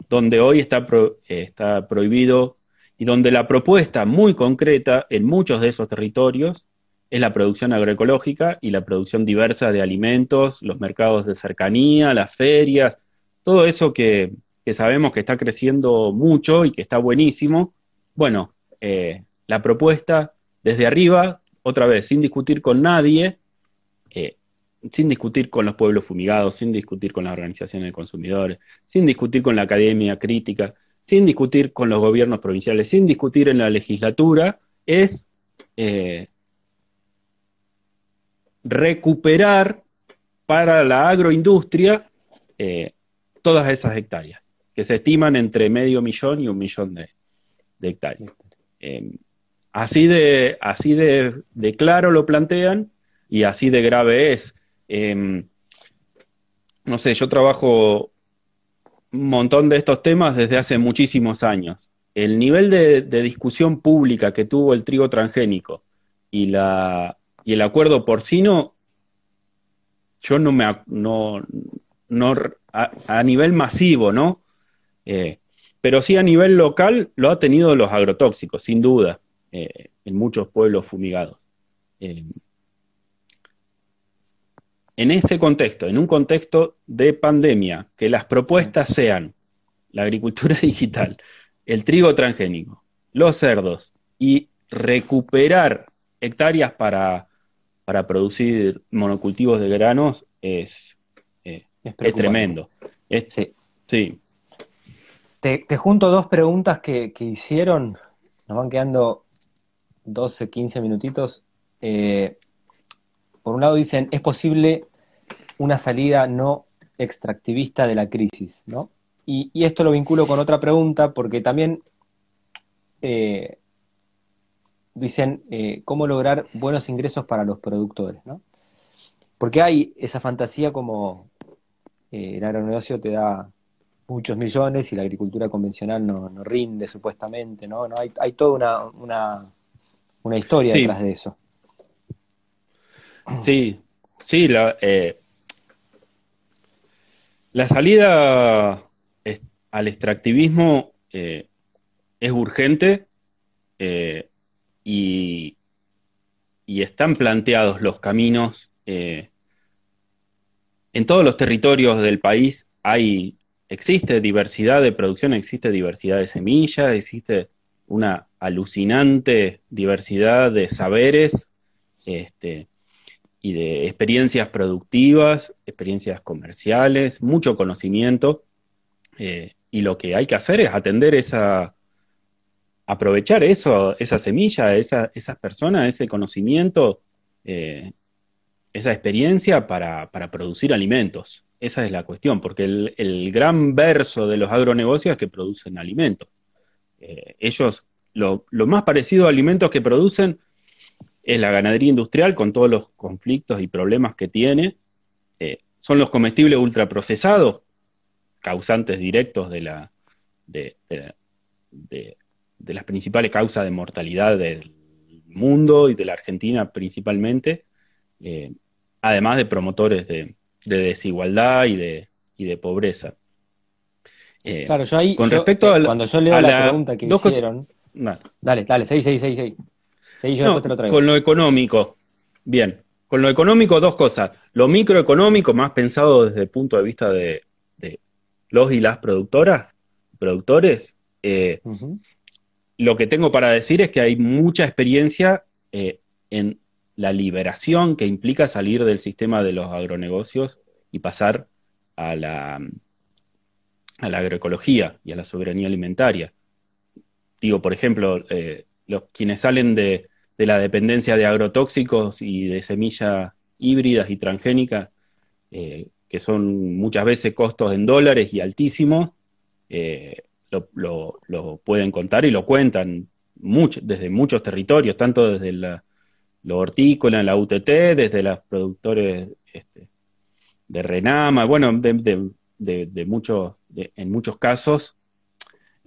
donde hoy está, está prohibido y donde la propuesta muy concreta en muchos de esos territorios es la producción agroecológica y la producción diversa de alimentos, los mercados de cercanía, las ferias, todo eso que, sabemos que está creciendo mucho y que está buenísimo. Bueno, eh, la propuesta desde arriba, otra vez, sin discutir con nadie, eh, sin discutir con los pueblos fumigados, sin discutir con las organizaciones de consumidores, sin discutir con la academia crítica, sin discutir con los gobiernos provinciales, sin discutir en la legislatura, es eh, recuperar para la agroindustria eh, todas esas hectáreas, que se estiman entre medio millón y un millón de, hectáreas. Eh, así de, así de, claro lo plantean y así de grave es. no sé, yo trabajo un montón de estos temas desde hace muchísimos años. El nivel de, discusión pública que tuvo el trigo transgénico y, la, y el acuerdo porcino, yo no me... No, no, a, nivel masivo, ¿no? Eh, pero sí a nivel local lo ha tenido los agrotóxicos, sin duda, eh, en muchos pueblos fumigados. Eh, en ese contexto, en un contexto de pandemia, que las propuestas sean la agricultura digital, el trigo transgénico, los cerdos y recuperar hectáreas para, producir monocultivos de granos es, eh, tremendo. sí. Te, junto dos preguntas que, hicieron, nos van quedando 12, 15 minutitos. Eh, por un lado dicen, es posible una salida no extractivista de la crisis, ¿no? Y, esto lo vinculo con otra pregunta porque también eh, dicen eh, cómo lograr buenos ingresos para los productores, ¿no? Porque hay esa fantasía como el agronegocio te da muchos millones y la agricultura convencional no, rinde supuestamente, ¿no? hay, toda una, historia detrás de eso. Sí, sí, la, eh, la salida al extractivismo eh, es urgente eh, y, están planteados los caminos. en todos los territorios del país hay, existe diversidad de producción, existe diversidad de semillas, existe una alucinante diversidad de saberes este, y de experiencias productivas, experiencias comerciales, mucho conocimiento. Eh, y lo que hay que hacer es atender esa, aprovechar eso, esa semilla, esa, esas personas, ese conocimiento, eh, esa experiencia para, producir alimentos. Esa es la cuestión, porque el, gran verso de los agronegocios es que producen alimentos. Eh, ellos, lo, más parecido a alimentos que producen es la ganadería industrial con todos los conflictos y problemas que tiene. Eh, son los comestibles ultraprocesados, causantes directos de, la, de, las principales causas de mortalidad del mundo y de la Argentina principalmente, eh, además de promotores de, desigualdad y de, de pobreza. Eh, claro, yo ahí, con respecto a cuando yo leo la, pregunta que hicieron, dale, dale, seguí, seguí, seguí con lo económico, bien. Con lo económico, dos cosas. Lo microeconómico, más pensado desde el punto de vista de, los y las productoras, productores, eh, lo que tengo para decir es que hay mucha experiencia eh, en la liberación que implica salir del sistema de los agronegocios y pasar a la, a la agroecología y a la soberanía alimentaria. Digo, por ejemplo, eh, los quienes salen de, la dependencia de agrotóxicos y de semillas híbridas y transgénicas, eh, que son muchas veces costos en dólares y altísimos, eh, lo, pueden contar y lo cuentan desde muchos territorios, tanto desde la, lo hortícola, la UTT, desde los productores este, de Renama, bueno, de, muchos, en muchos casos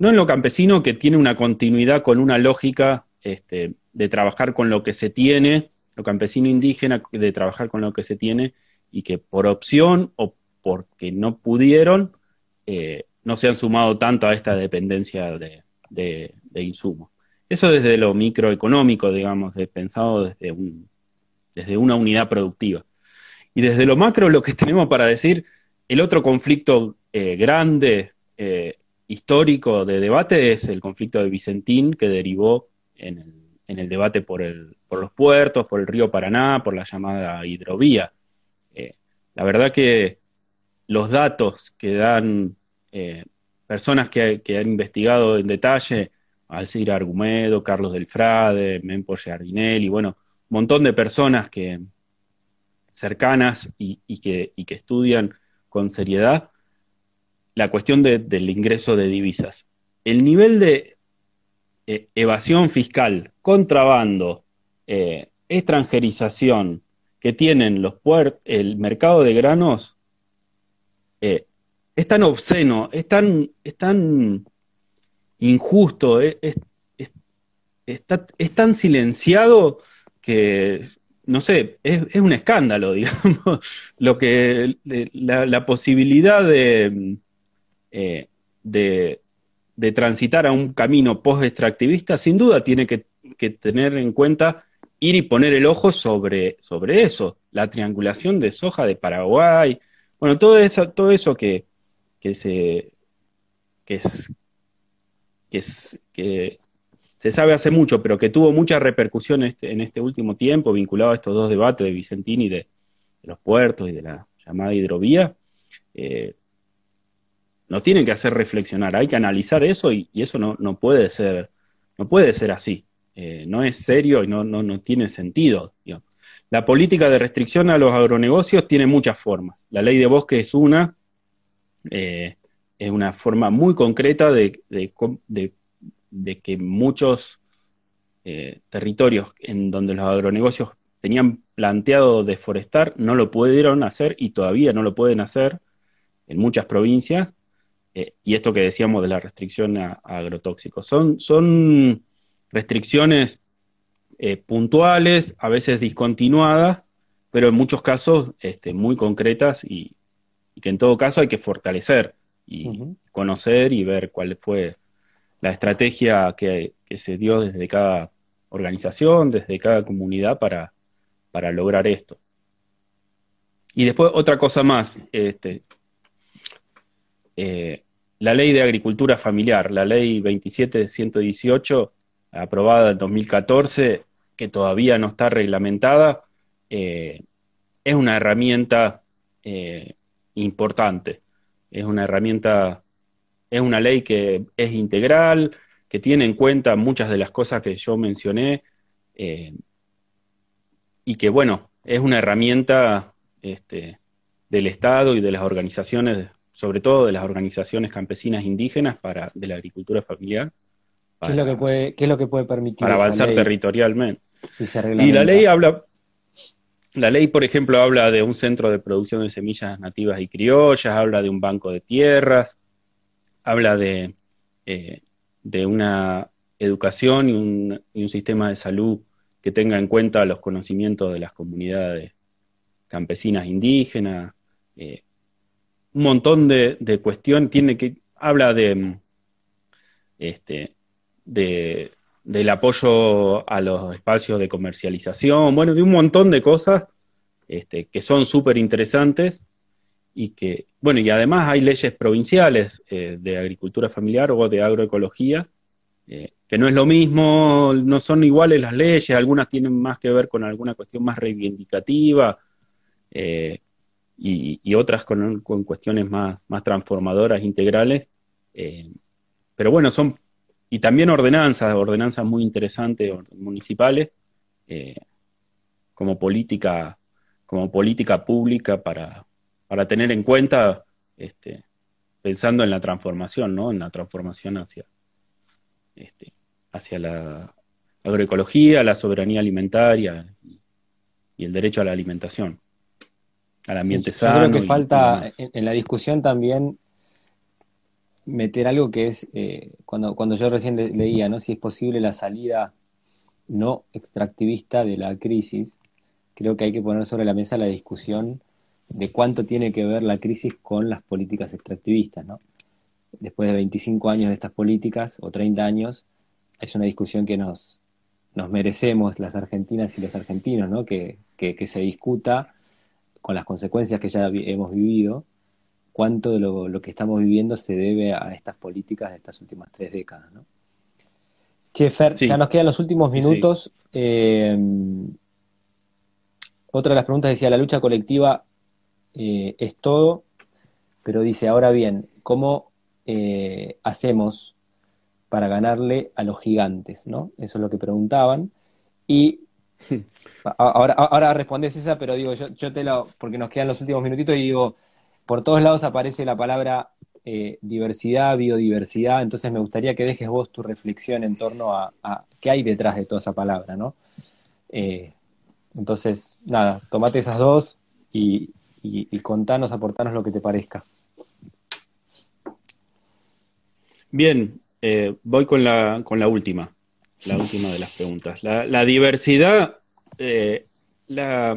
no en lo campesino que tiene una continuidad con una lógica este, de trabajar con lo que se tiene, lo campesino indígena de trabajar con lo que se tiene y que por opción o porque no pudieron, eh, no se han sumado tanto a esta dependencia de, de, insumos. Eso desde lo microeconómico, digamos, pensado desde, un, desde una unidad productiva. Y desde lo macro, lo que tenemos para decir, el otro conflicto eh, grande eh, histórico de debate es el conflicto de Vicentín que derivó en el, debate por, el, por, los puertos, por el río Paraná, por la llamada hidrovía. Eh, la verdad que los datos que dan personas que, han investigado en detalle, Alcira Argumedo, Carlos Delfrade, Mempo Giardinelli, bueno, un montón de personas que cercanas y, que, y que estudian con seriedad, la cuestión del ingreso de divisas. El nivel de eh, evasión fiscal, contrabando, eh, extranjerización que tienen los puertos, el mercado de granos, eh, es tan obsceno, es tan, es tan injusto, es, tan silenciado que no sé, es, un escándalo, digamos, lo que la posibilidad de, eh, de, transitar a un camino post-extractivista, sin duda tiene que, tener en cuenta ir y poner el ojo sobre, sobre eso, la triangulación de soja de Paraguay, bueno, todo eso, todo eso que, que se que es, que se sabe hace mucho, pero que tuvo mucha repercusión este, en este último tiempo, vinculado a estos dos debates de Vicentini de, de los puertos y de la llamada hidrovía, eh, nos tienen que hacer reflexionar, hay que analizar eso y, eso no, puede ser, no puede ser así. Eh, no es serio y no, no, tiene sentido. La política de restricción a los agronegocios tiene muchas formas. La ley de bosque es una, eh, es una forma muy concreta de, que muchos eh, territorios en donde los agronegocios tenían planteado deforestar no lo pudieron hacer y todavía no lo pueden hacer en muchas provincias eh, y esto que decíamos de la restricción a, agrotóxicos. Son, son restricciones eh, puntuales, a veces discontinuadas, pero en muchos casos este, muy concretas y, que en todo caso hay que fortalecer y conocer y ver cuál fue la estrategia que, se dio desde cada organización, desde cada comunidad para, para lograr esto. Y después otra cosa más, este, eh, la ley de agricultura familiar, la ley 27118, aprobada en 2014, que todavía no está reglamentada, eh, es una herramienta eh, importante. Es una herramienta, es una ley que es integral, que tiene en cuenta muchas de las cosas que yo mencioné eh, y que, bueno, es una herramienta este, del Estado y de las organizaciones, sobre todo de las organizaciones campesinas indígenas para, de la agricultura familiar. ¿Qué, es lo que puede, ¿Qué es lo que puede permitir? Para avanzar territorialmente. y la ley habla, la ley, por ejemplo, habla de un centro de producción de semillas nativas y criollas, habla de un banco de tierras, habla de, eh, de una educación y un, sistema de salud que tenga en cuenta los conocimientos de las comunidades campesinas indígenas, eh, un montón de, de cuestiones, tiene que, habla de, este, de, del apoyo a los espacios de comercialización, bueno, de un montón de cosas este, que son súper interesantes y que, bueno, y además hay leyes provinciales eh, de agricultura familiar o de agroecología, eh, que no es lo mismo, no son iguales las leyes, algunas tienen más que ver con alguna cuestión más reivindicativa eh, y, otras con, con, cuestiones más, más transformadoras, integrales. pero bueno, son y también ordenanzas, ordenanzas muy interesantes municipales, como política, como política pública para, para tener en cuenta, este, pensando en la transformación, ¿no? En la transformación hacia, este, hacia la agroecología, la soberanía alimentaria y, el derecho a la alimentación, al ambiente sano. Yo creo que falta en, la discusión también meter algo que es, eh, cuando, cuando yo recién leía, ¿no? Si es posible la salida no extractivista de la crisis, creo que hay que poner sobre la mesa la discusión de cuánto tiene que ver la crisis con las políticas extractivistas, ¿no? Después de 25 años de estas políticas, o 30 años, es una discusión que nos, nos merecemos las argentinas y los argentinos, ¿no? Que, que, que se discuta con las consecuencias que ya hemos vivido cuánto de lo, que estamos viviendo se debe a estas políticas de estas últimas tres décadas. ¿no? ya nos quedan los últimos minutos. Eh, otra de las preguntas decía, la lucha colectiva eh, es todo, pero dice, ahora bien, ¿cómo eh, hacemos para ganarle a los gigantes? ¿no? Eso es lo que preguntaban. Y ahora, ahora respondes esa, pero digo, yo, yo te lo, porque nos quedan los últimos minutitos y digo, por todos lados aparece la palabra eh, diversidad, biodiversidad, entonces me gustaría que dejes vos tu reflexión en torno a, qué hay detrás de toda esa palabra, ¿no? Eh, entonces, nada, tomate esas dos y, contanos, aportanos lo que te parezca. Bien, eh, voy con la, con la última, la última de las preguntas. La, la diversidad, la,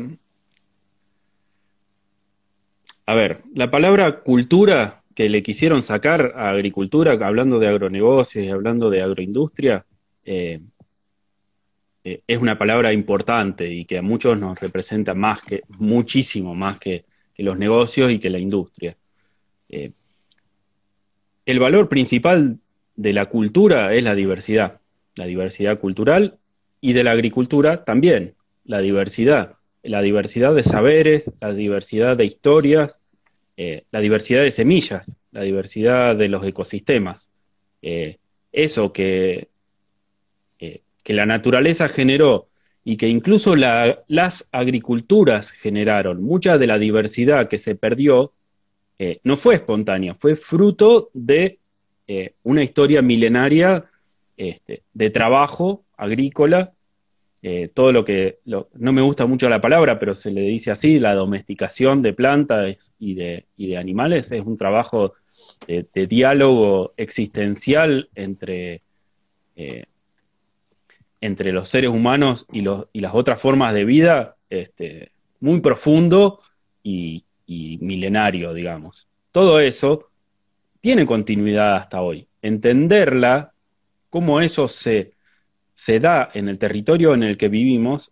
a ver, la palabra cultura que le quisieron sacar a agricultura, hablando de agronegocios y hablando de agroindustria, eh, eh, es una palabra importante y que a muchos nos representa más que, muchísimo más que, los negocios y que la industria. Eh, el valor principal de la cultura es la diversidad, la diversidad cultural y de la agricultura también, la diversidad la diversidad de saberes, la diversidad de historias, eh, la diversidad de semillas, la diversidad de los ecosistemas. Eh, eso que, que la naturaleza generó y que incluso las agriculturas generaron, mucha de la diversidad que se perdió, no fue espontánea, fue fruto de una historia milenaria este, de trabajo agrícola eh, todo lo que, no me gusta mucho la palabra, pero se le dice así, la domesticación de plantas y de, animales. Es un trabajo de, diálogo existencial entre, eh, entre los seres humanos y, las otras formas de vida este, muy profundo y, y milenario, digamos. Todo eso tiene continuidad hasta hoy. Entenderla, cómo eso se se da en el territorio en el que vivimos,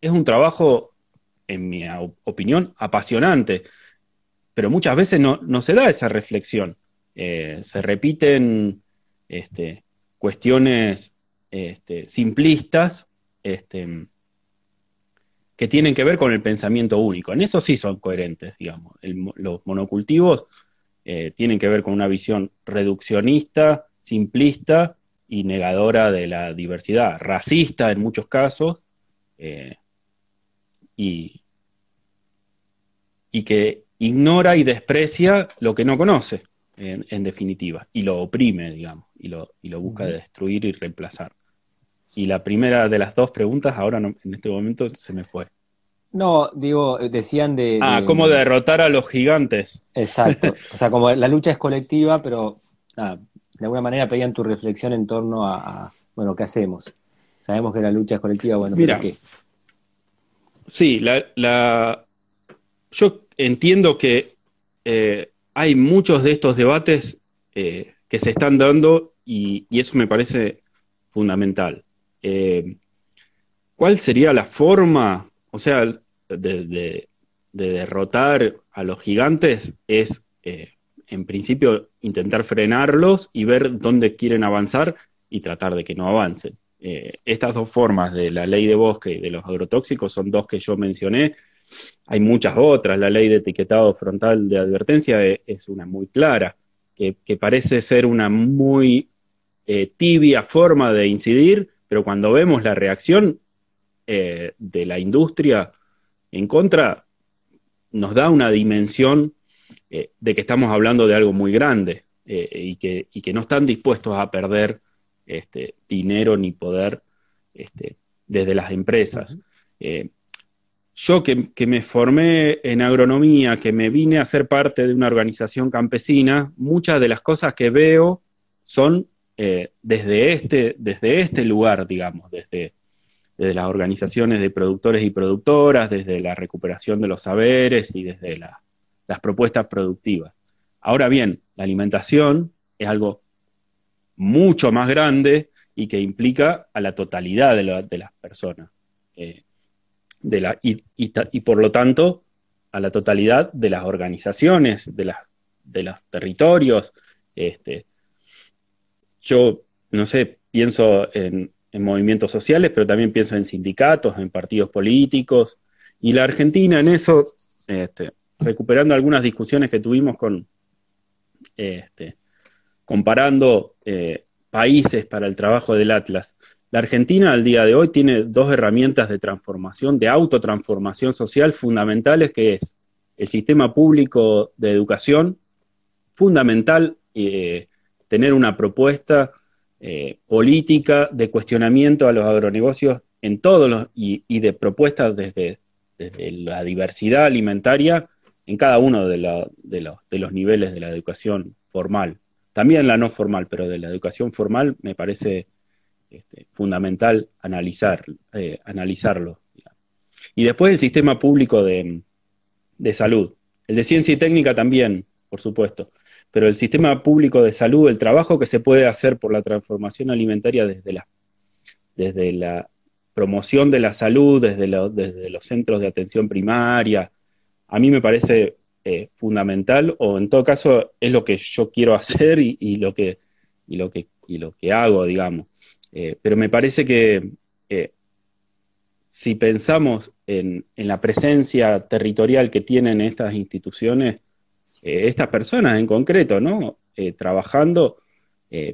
es un trabajo, en mi opinión, apasionante, pero muchas veces no, se da esa reflexión. eh, se repiten este, cuestiones este, simplistas este, que tienen que ver con el pensamiento único. En eso sí son coherentes, digamos. los monocultivos eh, tienen que ver con una visión reduccionista, simplista y negadora de la diversidad, racista en muchos casos, eh, y, y que ignora y desprecia lo que no conoce, en, definitiva, y lo oprime, digamos, y lo, y lo busca destruir y reemplazar. Y la primera de las dos preguntas, ahora en este momento se me fue. No, digo, decían de... Ah, cómo derrotar a los gigantes. Exacto. O sea, como la lucha es colectiva, pero de alguna manera pedían tu reflexión en torno a, bueno, ¿qué hacemos? Sabemos que la lucha es colectiva, bueno, Mira, ¿qué? Sí, la, la, yo entiendo que eh, hay muchos de estos debates eh, que se están dando y, eso me parece fundamental. Eh, ¿Cuál sería la forma, o sea, de, derrotar a los gigantes? Es, en principio, intentar frenarlos y ver dónde quieren avanzar y tratar de que no avancen. estas dos formas de la ley de bosque y de los agrotóxicos son dos que yo mencioné hay muchas otras, la ley de etiquetado frontal de advertencia e, es, una muy clara, que, parece ser una muy eh, tibia forma de incidir, pero cuando vemos la reacción eh, de la industria en contra, nos da una dimensión eh, de que estamos hablando de algo muy grande y que, que, no están dispuestos a perder este, dinero ni poder este, desde las empresas. Yo que, me formé en agronomía, que me vine a ser parte de una organización campesina, muchas de las cosas que veo son eh, desde, este, desde este lugar, digamos, desde, las organizaciones de productores y productoras, desde la recuperación de los saberes y desde las propuestas productivas. Ahora bien, la alimentación es algo mucho más grande y que implica a la totalidad de, las personas. Eh, de la, y, y, por lo tanto a la totalidad de las organizaciones, de, de los territorios. Este, yo, no sé, pienso en, movimientos sociales, pero también pienso en sindicatos, en partidos políticos. Y la Argentina en eso, este, recuperando algunas discusiones que tuvimos con, este, comparando eh, países para el trabajo del Atlas, la Argentina al día de hoy tiene dos herramientas de transformación, de autotransformación social fundamentales, que es el sistema público de educación, fundamental eh, tener una propuesta eh, política de cuestionamiento a los agronegocios en todos los, y, de propuestas desde, la diversidad alimentaria en cada uno de, de los niveles de la educación formal. También la no formal, pero de la educación formal me parece este, fundamental analizar, eh, analizarlo. Y después el sistema público de, salud. El de ciencia y técnica también, por supuesto. Pero el sistema público de salud, el trabajo que se puede hacer por la transformación alimentaria desde la, promoción de la salud, desde, los centros de atención primaria, a mí me parece eh, fundamental, o en todo caso es lo que yo quiero hacer y, lo, que, hago, digamos. Eh, pero me parece que eh, si pensamos en, la presencia territorial que tienen estas instituciones, eh, estas personas en concreto, ¿no? trabajando,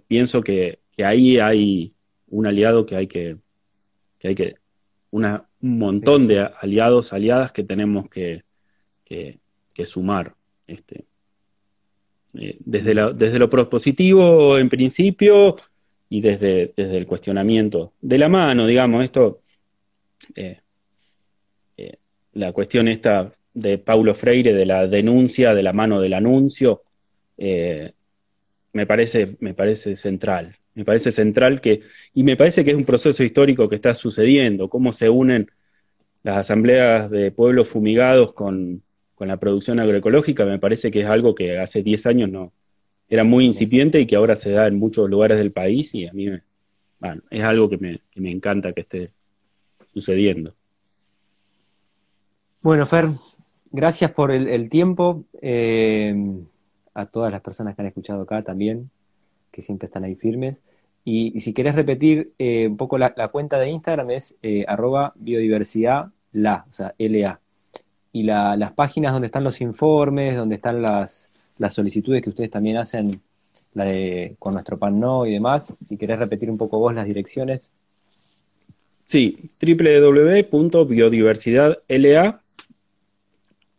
pienso que, ahí hay un aliado que hay que, que hay que, una, un montón de aliados, aliadas que tenemos que, sumar. Este, desde, desde lo propositivo, en principio, y desde, desde el cuestionamiento de la mano, digamos, esto, eh, eh, la cuestión esta de Paulo Freire, de la denuncia de la mano del anuncio, eh, me, parece, me parece central. Me parece central que, y me parece que es un proceso histórico que está sucediendo, cómo se unen las asambleas de pueblos fumigados con, con la producción agroecológica, me parece que es algo que hace 10 años no, era muy incipiente y que ahora se da en muchos lugares del país y a mí bueno, es algo que me, que me encanta que esté sucediendo. Bueno, Fer, gracias por el, tiempo. Eh, a todas las personas que han escuchado acá también, que siempre están ahí firmes. Y, si querés repetir eh, un poco la, cuenta de Instagram es eh, arroba biodiversidad la, o sea, LA. Y las páginas donde están los informes, donde están las, las solicitudes que ustedes también hacen, la de con nuestro pan no y demás. Si querés repetir un poco vos las direcciones. Sí,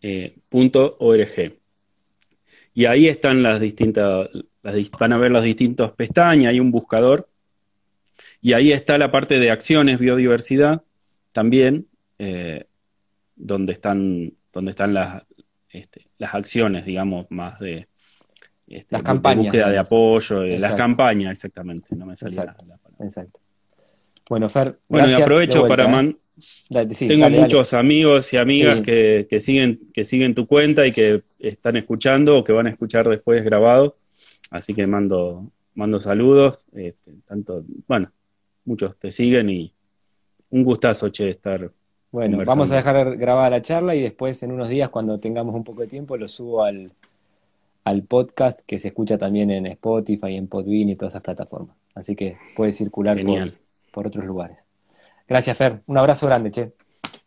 www.biodiversidadla.org. Y ahí están las distintas, van a ver las distintas pestañas, hay un buscador. Y ahí está la parte de acciones biodiversidad también, eh, donde están, donde están las, este, las acciones, digamos, más de, este, las campañas, búsqueda de apoyo, las campañas, exactamente, no me salía exacto, Exacto. Bueno, Fer, bueno, y aprovecho para man, tengo muchos amigos y amigas que, siguen, que siguen tu cuenta y que están escuchando o que van a escuchar después grabado. Así que mando, mando saludos. Este, tanto, bueno, muchos te siguen y un gustazo, che, estar. Bueno, vamos a dejar grabada la charla y después en unos días, cuando tengamos un poco de tiempo, lo subo al, al podcast que se escucha también en Spotify, en Podbean y todas esas plataformas. Así que puede circular por otros lugares. Gracias, Fer. Un abrazo grande, che.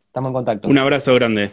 Estamos en contacto. Un abrazo grande.